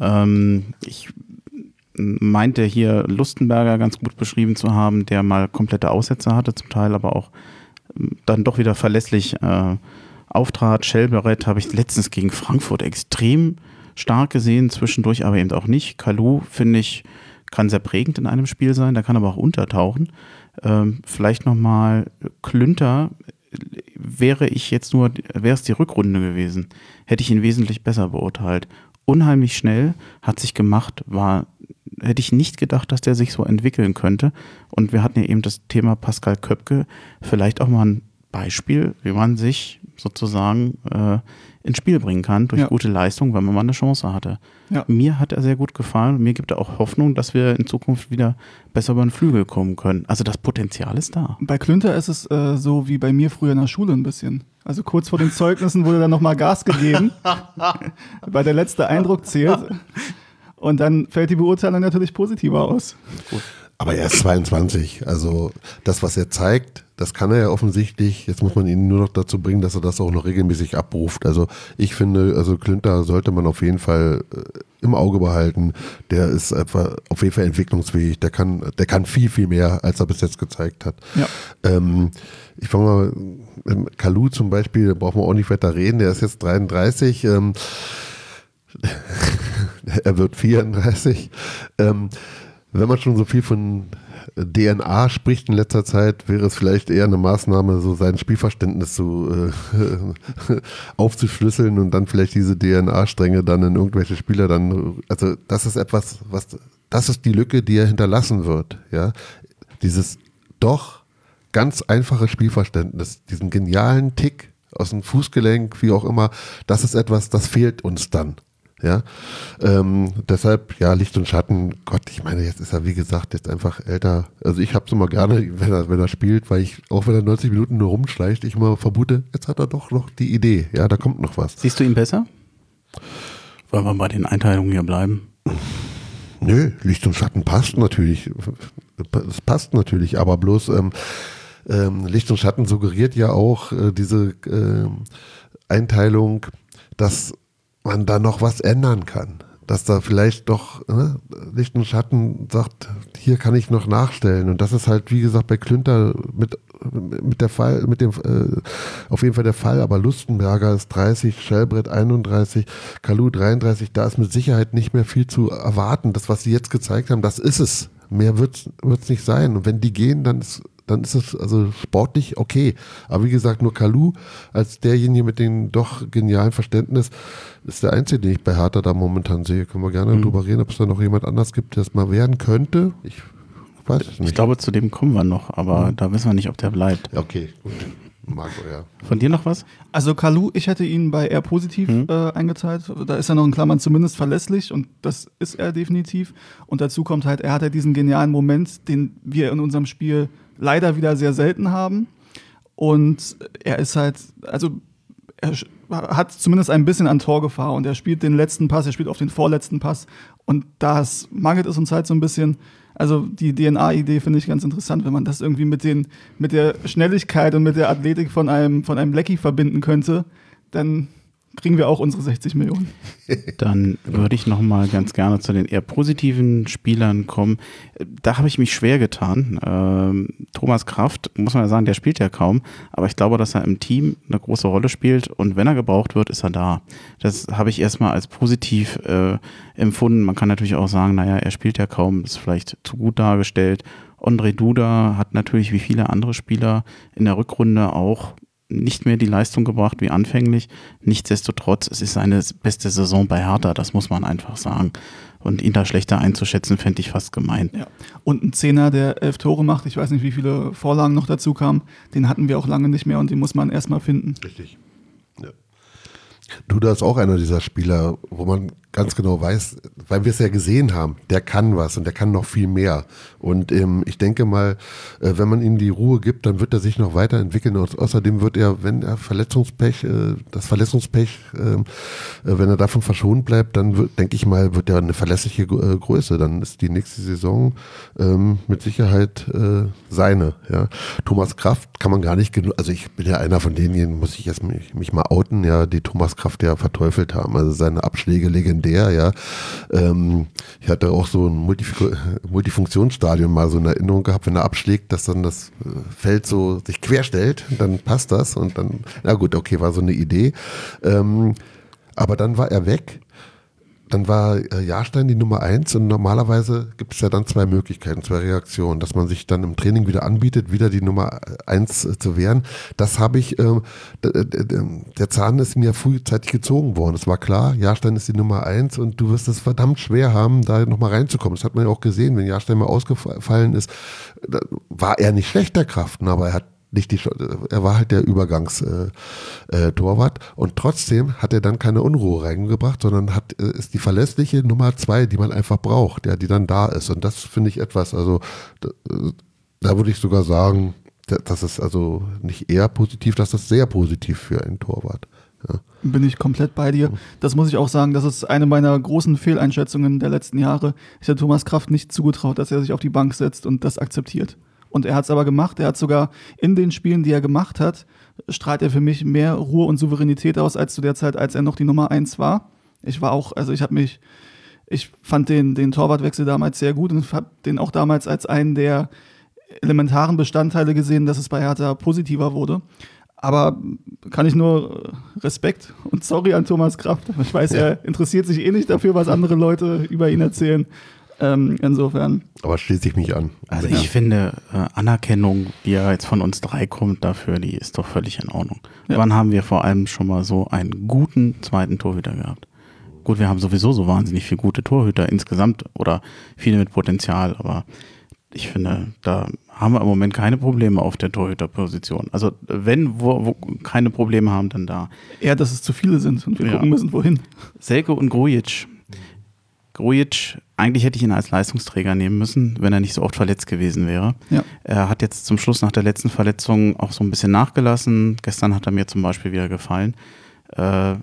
Ähm, ich meinte hier Lustenberger ganz gut beschrieben zu haben, der mal komplette Aussätze hatte, zum Teil aber auch ähm, dann doch wieder verlässlich äh, auftrat. Schelberet habe ich letztens gegen Frankfurt extrem stark gesehen, zwischendurch aber eben auch nicht. Kalu, finde ich, kann sehr prägend in einem Spiel sein, der kann aber auch untertauchen. Ähm, vielleicht nochmal Klünter, wäre ich jetzt nur, wäre es die Rückrunde gewesen, hätte ich ihn wesentlich besser beurteilt unheimlich schnell, hat sich gemacht, war, hätte ich nicht gedacht, dass der sich so entwickeln könnte. Und wir hatten ja eben das Thema Pascal Köpke, vielleicht auch mal ein Beispiel, wie man sich sozusagen äh, ins Spiel bringen kann durch ja. gute Leistung, wenn man mal eine Chance hatte. Ja. Mir hat er sehr gut gefallen. Mir gibt er auch Hoffnung, dass wir in Zukunft wieder besser über den Flügel kommen können. Also das Potenzial ist da. Bei Klünter ist es äh, so wie bei mir früher in der Schule ein bisschen. Also kurz vor den Zeugnissen wurde dann nochmal Gas gegeben, [LAUGHS] weil der letzte Eindruck zählt. Und dann fällt die Beurteilung natürlich positiver aus. Gut. Aber er ist 22. Also das, was er zeigt, das kann er ja offensichtlich. Jetzt muss man ihn nur noch dazu bringen, dass er das auch noch regelmäßig abruft. Also ich finde, also Klünter sollte man auf jeden Fall äh, im Auge behalten. Der ist einfach auf jeden Fall entwicklungsfähig. Der kann, der kann viel, viel mehr, als er bis jetzt gezeigt hat. Ja. Ähm, ich fange mal, ähm, Kalu zum Beispiel, da brauchen wir auch nicht weiter reden. Der ist jetzt 33. Ähm, [LAUGHS] er wird 34. Ähm, wenn man schon so viel von DNA spricht in letzter Zeit, wäre es vielleicht eher eine Maßnahme, so sein Spielverständnis zu, äh, [LAUGHS] aufzuschlüsseln und dann vielleicht diese DNA-Stränge dann in irgendwelche Spieler dann, also das ist etwas, was, das ist die Lücke, die er hinterlassen wird, ja. Dieses doch ganz einfache Spielverständnis, diesen genialen Tick aus dem Fußgelenk, wie auch immer, das ist etwas, das fehlt uns dann. Ja, ähm, deshalb, ja, Licht und Schatten, Gott, ich meine, jetzt ist er, wie gesagt, jetzt einfach älter. Also ich habe es immer gerne, wenn er, wenn er spielt, weil ich, auch wenn er 90 Minuten nur rumschleicht, ich immer vermute, jetzt hat er doch noch die Idee. Ja, da kommt noch was. Siehst du ihn besser? Wollen wir bei den Einteilungen hier bleiben? Nö, Licht und Schatten passt natürlich. Es passt natürlich, aber bloß ähm, ähm, Licht und Schatten suggeriert ja auch äh, diese äh, Einteilung, dass man da noch was ändern kann. Dass da vielleicht doch ne, Licht und Schatten sagt, hier kann ich noch nachstellen. Und das ist halt, wie gesagt, bei Klünter mit, mit der Fall, mit dem, äh, auf jeden Fall der Fall. Aber Lustenberger ist 30, Schellbrett 31, Kalu 33. Da ist mit Sicherheit nicht mehr viel zu erwarten. Das, was sie jetzt gezeigt haben, das ist es. Mehr wird es nicht sein. Und wenn die gehen, dann ist dann ist es also sportlich okay. Aber wie gesagt, nur Kalu als derjenige mit dem doch genialen Verständnis ist der Einzige, den ich bei Hertha da momentan sehe. Können wir gerne mhm. drüber reden, ob es da noch jemand anders gibt, der es mal werden könnte. Ich weiß es nicht. Ich glaube, zu dem kommen wir noch, aber mhm. da wissen wir nicht, ob der bleibt. Okay, gut. Marco, ja. Von dir noch was? Also Kalu, ich hätte ihn bei eher positiv mhm. äh, eingeteilt. Da ist er noch in Klammern zumindest verlässlich und das ist er definitiv. Und dazu kommt halt, er hat ja diesen genialen Moment, den wir in unserem Spiel leider wieder sehr selten haben. Und er ist halt, also er hat zumindest ein bisschen an Torgefahr und er spielt den letzten Pass, er spielt auf den vorletzten Pass. Und das mangelt es uns halt so ein bisschen. Also die DNA-Idee finde ich ganz interessant, wenn man das irgendwie mit, den, mit der Schnelligkeit und mit der Athletik von einem, von einem Lecky verbinden könnte, dann kriegen wir auch unsere 60 Millionen. [LAUGHS] Dann würde ich noch mal ganz gerne zu den eher positiven Spielern kommen. Da habe ich mich schwer getan. Ähm, Thomas Kraft, muss man ja sagen, der spielt ja kaum, aber ich glaube, dass er im Team eine große Rolle spielt und wenn er gebraucht wird, ist er da. Das habe ich erstmal als positiv äh, empfunden. Man kann natürlich auch sagen, naja, er spielt ja kaum, ist vielleicht zu gut dargestellt. André Duda hat natürlich wie viele andere Spieler in der Rückrunde auch nicht mehr die Leistung gebracht wie anfänglich. Nichtsdestotrotz, es ist seine beste Saison bei Hertha, das muss man einfach sagen. Und ihn da schlechter einzuschätzen, fände ich fast gemein. Ja. Und ein Zehner, der elf Tore macht, ich weiß nicht, wie viele Vorlagen noch dazu kamen, den hatten wir auch lange nicht mehr und den muss man erstmal finden. Richtig. Ja. Du, da ist auch einer dieser Spieler, wo man ganz genau weiß, weil wir es ja gesehen haben, der kann was und der kann noch viel mehr. Und ähm, ich denke mal, äh, wenn man ihm die Ruhe gibt, dann wird er sich noch weiterentwickeln. Und außerdem wird er, wenn er Verletzungspech, äh, das Verletzungspech, ähm, äh, wenn er davon verschont bleibt, dann denke ich mal, wird er eine verlässliche äh, Größe. Dann ist die nächste Saison ähm, mit Sicherheit äh, seine. Ja. Thomas Kraft kann man gar nicht genug, also ich bin ja einer von denen, muss ich jetzt mich, mich mal outen, ja, die Thomas Kraft ja verteufelt haben. Also seine Abschläge legendär legendär, ja. Ähm, ich hatte auch so ein Multif Multifunktionsstadion mal so in Erinnerung gehabt, wenn er abschlägt, dass dann das äh, Feld so sich querstellt, dann passt das und dann, na gut, okay, war so eine Idee. Ähm, aber dann war er weg dann war äh, Jahrstein die Nummer eins und normalerweise gibt es ja dann zwei Möglichkeiten, zwei Reaktionen, dass man sich dann im Training wieder anbietet, wieder die Nummer eins äh, zu werden. Das habe ich, äh, der Zahn ist mir frühzeitig gezogen worden. Es war klar, Jahrstein ist die Nummer eins und du wirst es verdammt schwer haben, da nochmal reinzukommen. Das hat man ja auch gesehen, wenn Jahrstein mal ausgefallen ist, war er nicht schlechter Kraft, aber er hat nicht die, er war halt der Übergangstorwart äh, äh, und trotzdem hat er dann keine Unruhe reingebracht, sondern hat äh, ist die verlässliche Nummer zwei, die man einfach braucht, ja, die dann da ist und das finde ich etwas, also da, da würde ich sogar sagen, das ist also nicht eher positiv, das ist sehr positiv für einen Torwart. Ja. Bin ich komplett bei dir. Das muss ich auch sagen, das ist eine meiner großen Fehleinschätzungen der letzten Jahre. Ich habe Thomas Kraft nicht zugetraut, dass er sich auf die Bank setzt und das akzeptiert. Und er hat es aber gemacht. Er hat sogar in den Spielen, die er gemacht hat, strahlt er für mich mehr Ruhe und Souveränität aus als zu der Zeit, als er noch die Nummer eins war. Ich war auch, also ich habe mich, ich fand den, den Torwartwechsel damals sehr gut und habe den auch damals als einen der elementaren Bestandteile gesehen, dass es bei Hertha positiver wurde. Aber kann ich nur äh, Respekt und sorry an Thomas Kraft. Ich weiß, Ja. er interessiert sich eh nicht dafür, was andere Leute über ihn erzählen. Ähm, insofern, Aber schließe ich mich an. Also Ja. ich finde, äh, Anerkennung, die ja jetzt von uns drei kommt dafür, die ist doch völlig in Ordnung. Ja. Wann haben wir vor allem schon mal so einen guten zweiten Torhüter gehabt? Gut, wir haben sowieso so wahnsinnig viele gute Torhüter insgesamt oder viele mit Potenzial, aber ich finde, da haben wir im Moment keine Probleme auf der Torhüterposition. Also wenn wo, wo keine Probleme haben, dann da. eher, dass es zu viele sind und wir Ja. gucken müssen, wohin. Selke und Grujic. Grujic, eigentlich hätte ich ihn als Leistungsträger nehmen müssen, wenn er nicht so oft verletzt gewesen wäre. Ja. Er hat jetzt zum Schluss nach der letzten Verletzung auch so ein bisschen nachgelassen. Gestern hat er mir zum Beispiel wieder gefallen. Äh,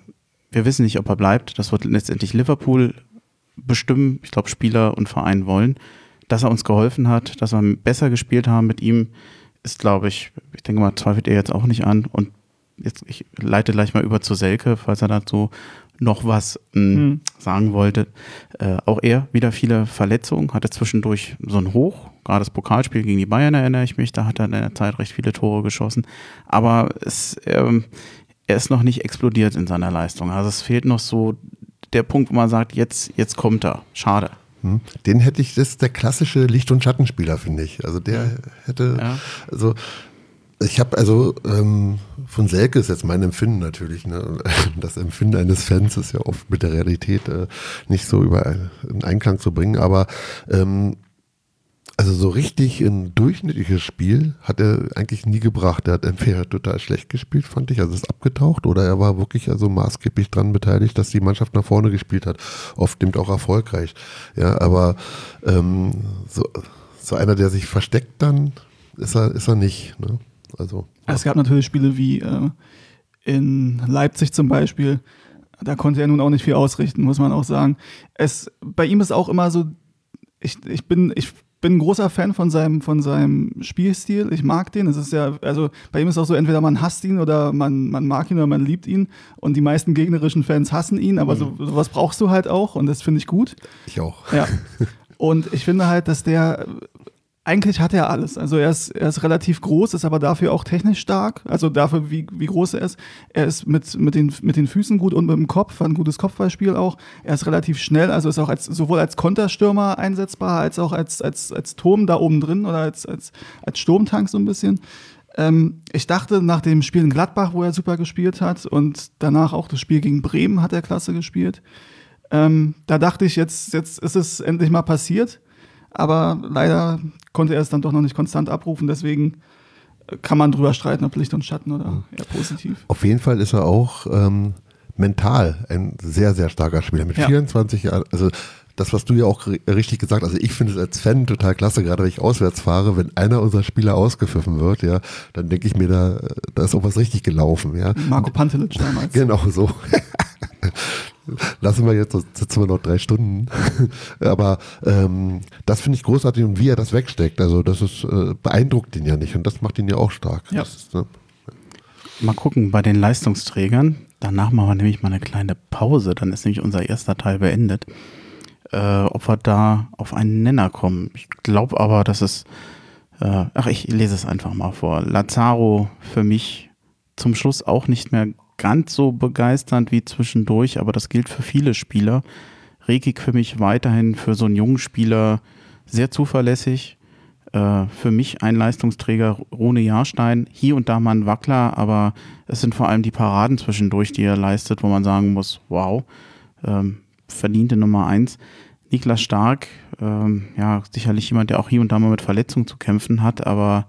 wir wissen nicht, ob er bleibt. Das wird letztendlich Liverpool bestimmen. Ich glaube, Spieler und Verein wollen. Dass er uns geholfen hat, dass wir besser gespielt haben mit ihm, ist, glaube ich, ich denke mal, zweifelt er jetzt auch nicht an. Und jetzt, ich leite gleich mal über zu Selke, falls er dazu noch was mh, Mhm. sagen wollte. Äh, auch er wieder viele Verletzungen, hatte zwischendurch so ein Hoch. Gerade das Pokalspiel gegen die Bayern erinnere ich mich, da hat er in der Zeit recht viele Tore geschossen. Aber es, ähm, er ist noch nicht explodiert in seiner Leistung. Also es fehlt noch so der Punkt, wo man sagt, jetzt, jetzt kommt er. Schade. Hm? Den hätte ich, das ist der klassische Licht- und Schattenspieler, finde ich. Also der hätte, Ja. also ich habe also ähm, von Selke ist jetzt mein Empfinden natürlich. Ne? [LAUGHS] Das Empfinden eines Fans ist ja oft mit der Realität äh, nicht so über in Einklang zu bringen, aber ähm, also so richtig ein durchschnittliches Spiel hat er eigentlich nie gebracht. Er hat entweder total schlecht gespielt, fand ich, also ist abgetaucht, oder er war wirklich also maßgeblich dran beteiligt, dass die Mannschaft nach vorne gespielt hat. Oft nimmt auch erfolgreich. Ja, aber ähm, so, so einer, der sich versteckt, dann ist er, ist er nicht. Ne? Also Es gab natürlich Spiele wie äh, in Leipzig zum Beispiel. Da konnte er nun auch nicht viel ausrichten, muss man auch sagen. Es, bei ihm ist auch immer so, ich, ich, bin, ich bin ein großer Fan von seinem, von seinem Spielstil. Ich mag den. Es ist ja, also bei ihm ist auch so, entweder man hasst ihn oder man, man mag ihn oder man liebt ihn. Und die meisten gegnerischen Fans hassen ihn, aber so, sowas brauchst du halt auch und das finde ich gut. ich auch. Ja. [LAUGHS] Und ich finde halt, dass der eigentlich hat er alles. Also er ist, er ist relativ groß, ist aber dafür auch technisch stark. Also dafür, wie, wie groß er ist. Er ist mit, mit, den, mit den Füßen gut und mit dem Kopf, ein gutes Kopfballspiel auch. Er ist relativ schnell, also ist auch als, sowohl als Konterstürmer einsetzbar, als auch als, als, als Turm da oben drin oder als, als, als Sturmtank so ein bisschen. Ähm, ich dachte nach dem Spiel in Gladbach, wo er super gespielt hat und danach auch das Spiel gegen Bremen hat er klasse gespielt. Ähm, da dachte ich, jetzt, jetzt ist es endlich mal passiert. Aber leider konnte er es dann doch noch nicht konstant abrufen. Deswegen äh, kann man drüber streiten, ob Licht und Schatten oder eher positiv. Auf jeden Fall ist er auch ähm, mental ein sehr, sehr starker Spieler. Mit Ja. 24 Jahren, also das, was du ja auch ri- richtig gesagt hast, also ich finde es als Fan total klasse, gerade wenn ich auswärts fahre, wenn einer unserer Spieler ausgepfiffen wird, ja, dann denke ich mir, da, da ist auch was richtig gelaufen, ja. Marco Pantelic damals. [LAUGHS] Genau so. Lassen wir jetzt, sitzen wir noch drei Stunden. [LAUGHS] Aber ähm, das finde ich großartig und wie er das wegsteckt. Also das ist äh, beeindruckt ihn ja nicht und das macht ihn ja auch stark. Ja. Ist, ne? Mal gucken bei den Leistungsträgern. Danach machen wir nämlich mal eine kleine Pause. Dann ist nämlich unser erster Teil beendet. Äh, ob wir da auf einen Nenner kommen. Ich glaube aber, dass es. Äh, ach, ich lese es einfach mal vor. Lazaro für mich zum Schluss auch nicht mehr ganz so begeisternd wie zwischendurch, aber das gilt für viele Spieler. Rekik für mich weiterhin für so einen jungen Spieler sehr zuverlässig. Äh, für mich ein Leistungsträger Rune Jahrstein, hier und da mal ein Wackler, aber es sind vor allem die Paraden zwischendurch, die er leistet, wo man sagen muss, wow, ähm, verdiente Nummer eins. Niklas Stark, ähm, ja, sicherlich jemand, der auch hier und da mal mit Verletzungen zu kämpfen hat, aber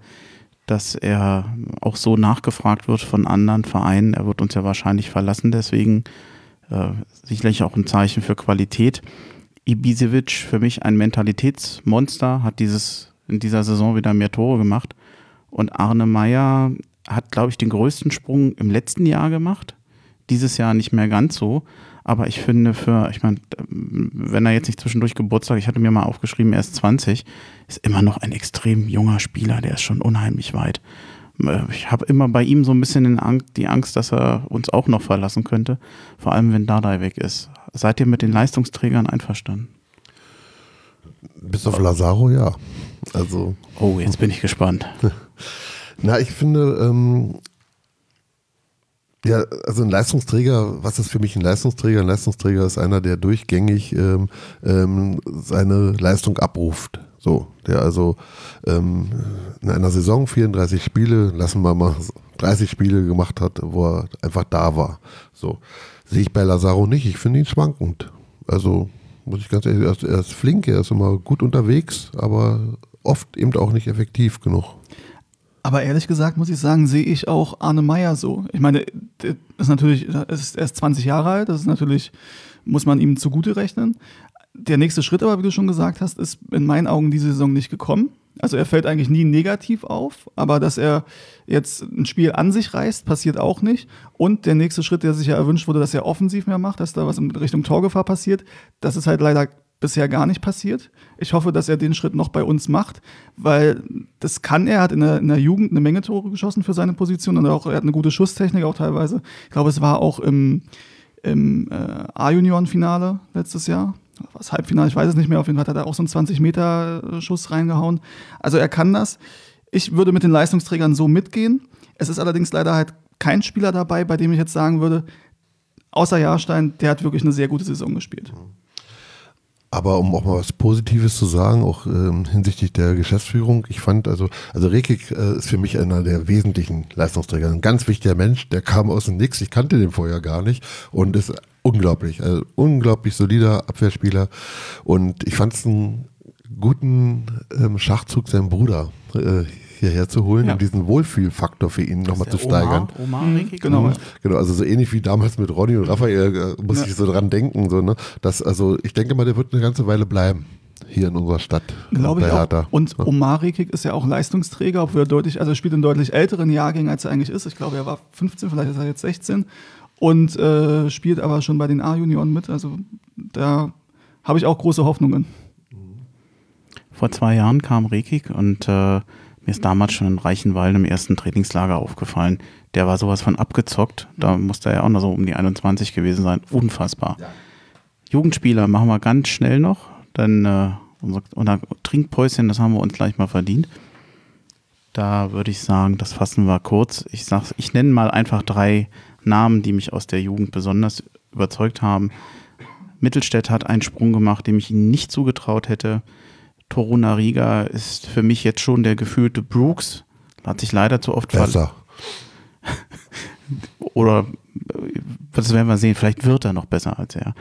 dass er auch so nachgefragt wird von anderen Vereinen, er wird uns ja wahrscheinlich verlassen, deswegen äh, sicherlich auch ein Zeichen für Qualität. Ibisevic für mich ein Mentalitätsmonster, hat dieses in dieser Saison wieder mehr Tore gemacht. Und Arne Meyer hat, glaube ich, den größten Sprung im letzten Jahr gemacht. Dieses Jahr nicht mehr ganz so. Aber ich finde für, ich meine, wenn er jetzt nicht zwischendurch Geburtstag, ich hatte mir mal aufgeschrieben, er ist 20, ist immer noch ein extrem junger Spieler, der ist schon unheimlich weit. Äh, ich habe immer bei ihm so ein bisschen die Angst, dass er uns auch noch verlassen könnte, vor allem wenn Dardai weg ist. Seid ihr mit den Leistungsträgern einverstanden? Bis auf Lazaro, ja. Also. Oh, jetzt bin ich gespannt. [LAUGHS] Na, ich finde, ähm, ja, also ein Leistungsträger, was ist für mich ein Leistungsträger? Ein Leistungsträger ist einer, der durchgängig ähm, ähm, seine Leistung abruft. So, der also ähm, in einer Saison 34 Spiele, lassen wir mal 30 Spiele gemacht hat, wo er einfach da war. So, sehe ich bei Lazaro nicht. Ich finde ihn schwankend. Also, muss ich ganz ehrlich, er ist, er ist flink, er ist immer gut unterwegs, aber oft eben auch nicht effektiv genug. Aber ehrlich gesagt muss ich sagen, sehe ich auch Arne Meyer so. Ich meine, ist natürlich, ist, er ist 20 Jahre alt, das ist natürlich, muss man ihm zugute rechnen. Der nächste Schritt aber, wie du schon gesagt hast, ist in meinen Augen diese Saison nicht gekommen. Also er fällt eigentlich nie negativ auf, aber dass er jetzt ein Spiel an sich reißt, passiert auch nicht. Und der nächste Schritt, der sich ja erwünscht wurde, dass er offensiv mehr macht, dass da was in Richtung Torgefahr passiert, das ist halt leider bisher gar nicht passiert. Ich hoffe, dass er den Schritt noch bei uns macht, weil das kann er. Er hat in der, in der Jugend eine Menge Tore geschossen für seine Position und auch, er hat eine gute Schusstechnik auch teilweise. Ich glaube, es war auch im, im äh, A-Junioren-Finale letztes Jahr. Was Halbfinale, ich weiß es nicht mehr. Auf jeden Fall hat er auch so einen 20-Meter-Schuss reingehauen. Also er kann das. Ich würde mit den Leistungsträgern so mitgehen. Es ist allerdings leider halt kein Spieler dabei, bei dem ich jetzt sagen würde, außer Jahrstein, der hat wirklich eine sehr gute Saison gespielt. Mhm. Aber um auch mal was Positives zu sagen, auch ähm, hinsichtlich der Geschäftsführung, ich fand, also, also Rekik äh, ist für mich einer der wesentlichen Leistungsträger. Ein ganz wichtiger Mensch, der kam aus dem Nix, ich kannte den vorher gar nicht und ist unglaublich, also unglaublich solider Abwehrspieler. Und ich fand es einen guten ähm, Schachzug, seinem Bruder. Äh, hierher zu holen, ja. um diesen Wohlfühlfaktor für ihn nochmal zu steigern. Omar, Omar mhm, genau. Mhm. genau, also so ähnlich wie damals mit Ronny und Raphael, äh, muss ja. ich so dran denken. So, ne? Das, also ich denke mal, der wird eine ganze Weile bleiben hier in unserer Stadt. Glaube ich auch. Und Omar Rekik ist ja auch Leistungsträger, obwohl er deutlich, also er spielt in deutlich älteren Jahrgängen, als er eigentlich ist. Ich glaube, er war 15, vielleicht ist er jetzt 16 und äh, spielt aber schon bei den A-Junioren mit. Also da habe ich auch große Hoffnungen. Vor zwei Jahren kam Rekik und äh, mir ist damals schon in Reichenwald im ersten Trainingslager aufgefallen. Der war sowas von abgezockt. Da musste er ja auch noch so um die 21 gewesen sein. Unfassbar. Ja. Jugendspieler machen wir ganz schnell noch. Dann äh, unser, unser Trinkpäuschen, das haben wir uns gleich mal verdient. Da würde ich sagen, das fassen wir kurz. Ich, ich nenne mal einfach drei Namen, die mich aus der Jugend besonders überzeugt haben. Mittelstädt hat einen Sprung gemacht, dem ich ihn nicht zugetraut hätte. Toruna Riga ist für mich jetzt schon der gefühlte Brooks. Hat sich leider zu oft Besser. [LAUGHS] Oder das werden wir sehen, vielleicht wird er noch besser als er.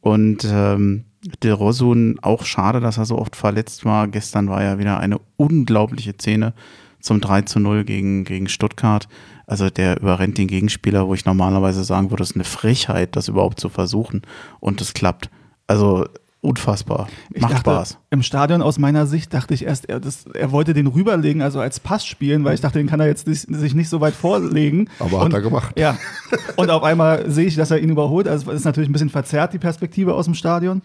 Und ähm, De Rosun, auch schade, dass er so oft verletzt war. Gestern war ja wieder eine unglaubliche Szene zum 3 zu 0 gegen, gegen Stuttgart. Also der überrennt den Gegenspieler, wo ich normalerweise sagen würde, es ist eine Frechheit, das überhaupt zu versuchen. Und es klappt. Also unfassbar. Ich Macht dachte, Spaß. Im Stadion aus meiner Sicht dachte ich erst, er, das, er wollte den rüberlegen, also als Pass spielen, weil ich dachte, den kann er jetzt nicht, sich nicht so weit vorlegen. Aber und, hat er gemacht. Ja. Und auf einmal sehe ich, dass er ihn überholt. Also ist natürlich ein bisschen verzerrt, die Perspektive aus dem Stadion.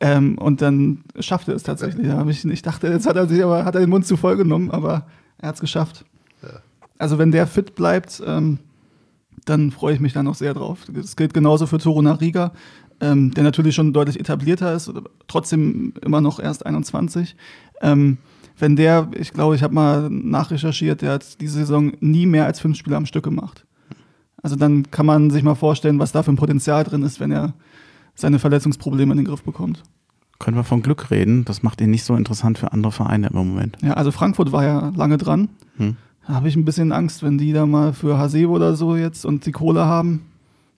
Ähm, und dann schafft er es tatsächlich. Ja, ich, ich, dachte, jetzt hat er sich aber hat er den Mund zu voll genommen, aber er hat es geschafft. Ja. Also wenn der fit bleibt, ähm, dann freue ich mich da noch sehr drauf. Das gilt genauso für Toruna Riga ähm, der natürlich schon deutlich etablierter ist, trotzdem immer noch erst 21. Ähm, wenn der, ich glaube, ich habe mal nachrecherchiert, der hat diese Saison nie mehr als fünf Spiele am Stück gemacht. Also dann kann man sich mal vorstellen, was da für ein Potenzial drin ist, wenn er seine Verletzungsprobleme in den Griff bekommt. Können wir von Glück reden? Das macht ihn nicht so interessant für andere Vereine im Moment. Ja, also Frankfurt war ja lange dran. Hm. Da habe ich ein bisschen Angst, wenn die da mal für Hasebe oder so jetzt und die Kohle haben,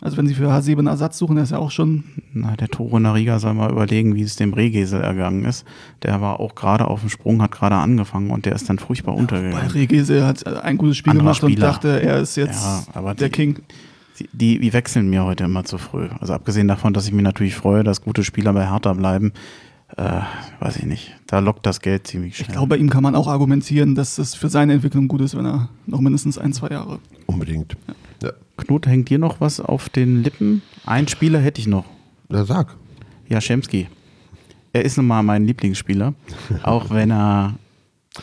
also wenn sie für Hasebe einen Ersatz suchen, der ist ja auch schon. Na, der Toro Nariga soll mal überlegen, wie es dem Rehgesel ergangen ist. Der war auch gerade auf dem Sprung, hat gerade angefangen und der ist dann furchtbar ja, untergegangen. Weil Rehgesel hat ein gutes Spiel Anderer gemacht Spieler. und dachte, er ist jetzt ja, der die, King. Die, die, wechseln mir heute immer zu früh. Also abgesehen davon, dass ich mich natürlich freue, dass gute Spieler bei Hertha bleiben, äh, weiß ich nicht. Da lockt das Geld ziemlich schnell. Ich glaube, bei ihm kann man auch argumentieren, dass es für seine Entwicklung gut ist, wenn er noch mindestens ein, zwei Jahre. Unbedingt. Ja. Ja. Knut, hängt dir noch was auf den Lippen? Ein Spieler hätte ich noch. Na sag. Jaschemski. Er ist nun mal mein Lieblingsspieler, [LAUGHS] auch wenn er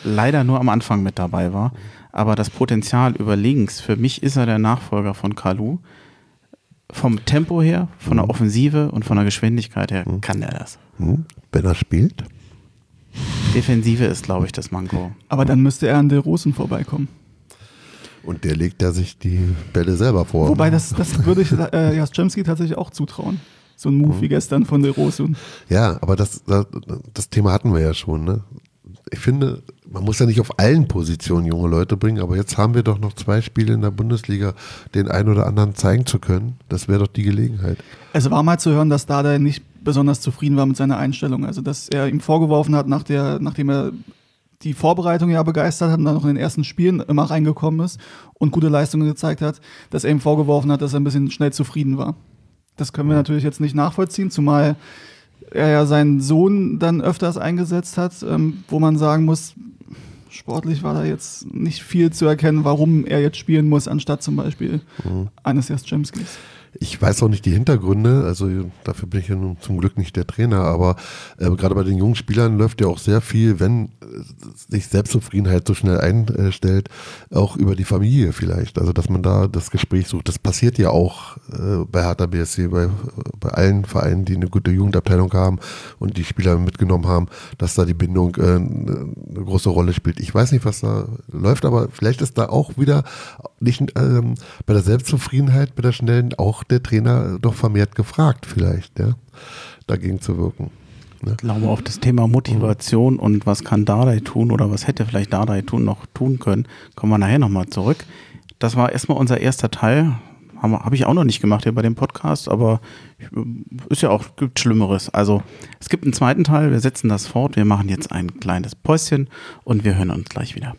leider nur am Anfang mit dabei war. Aber das Potenzial über links, für mich ist er der Nachfolger von Kalu. Vom Tempo her, von der Offensive und von der Geschwindigkeit her kann er das. Hm? Wenn er spielt? Defensive ist, glaube ich, das Manko. Aber dann müsste er an der Rosen vorbeikommen. Und der legt ja sich die Bälle selber vor. Wobei, das, das würde ich äh, Jastremski tatsächlich auch zutrauen. So ein Move wie gestern von der Rosen. Ja, aber das, das, das Thema hatten wir ja schon. Ne? Ich finde, man muss ja nicht auf allen Positionen junge Leute bringen, aber jetzt haben wir doch noch zwei Spiele in der Bundesliga, den einen oder anderen zeigen zu können. Das wäre doch die Gelegenheit. Es war mal zu hören, dass Dada nicht besonders zufrieden war mit seiner Einstellung. Also, dass er ihm vorgeworfen hat, nach der, nachdem er die Vorbereitung ja begeistert hat und dann noch in den ersten Spielen immer reingekommen ist und gute Leistungen gezeigt hat, dass er ihm vorgeworfen hat, dass er ein bisschen schnell zufrieden war. Das können wir natürlich jetzt nicht nachvollziehen, zumal er ja seinen Sohn dann öfters eingesetzt hat, ähm, wo man sagen muss, sportlich war da jetzt nicht viel zu erkennen, warum er jetzt spielen muss, anstatt zum Beispiel Mhm. eines Jastremskis. Ich weiß auch nicht die Hintergründe, also dafür bin ich ja nun zum Glück nicht der Trainer, aber äh, gerade bei den jungen Spielern läuft ja auch sehr viel, wenn äh, sich Selbstzufriedenheit so schnell einstellt, auch über die Familie vielleicht. Also dass man da das Gespräch sucht. Das passiert ja auch äh, bei Hertha BSC, bei, bei allen Vereinen, die eine gute Jugendabteilung haben und die Spieler mitgenommen haben, dass da die Bindung äh, eine große Rolle spielt. Ich weiß nicht, was da läuft, aber vielleicht ist da auch wieder nicht ähm, bei der Selbstzufriedenheit, bei der schnellen, auch der Trainer doch vermehrt gefragt, vielleicht, ja, dagegen zu wirken. Ne? Ich glaube, auf das Thema Motivation und was kann Dardai tun oder was hätte vielleicht Dardai tun, noch tun können, kommen wir nachher nochmal zurück. Das war erstmal unser erster Teil. Habe hab ich auch noch nicht gemacht hier bei dem Podcast, aber ist ja auch, gibt Schlimmeres. Also es gibt einen zweiten Teil, wir setzen das fort, wir machen jetzt ein kleines Päuschen und wir hören uns gleich wieder.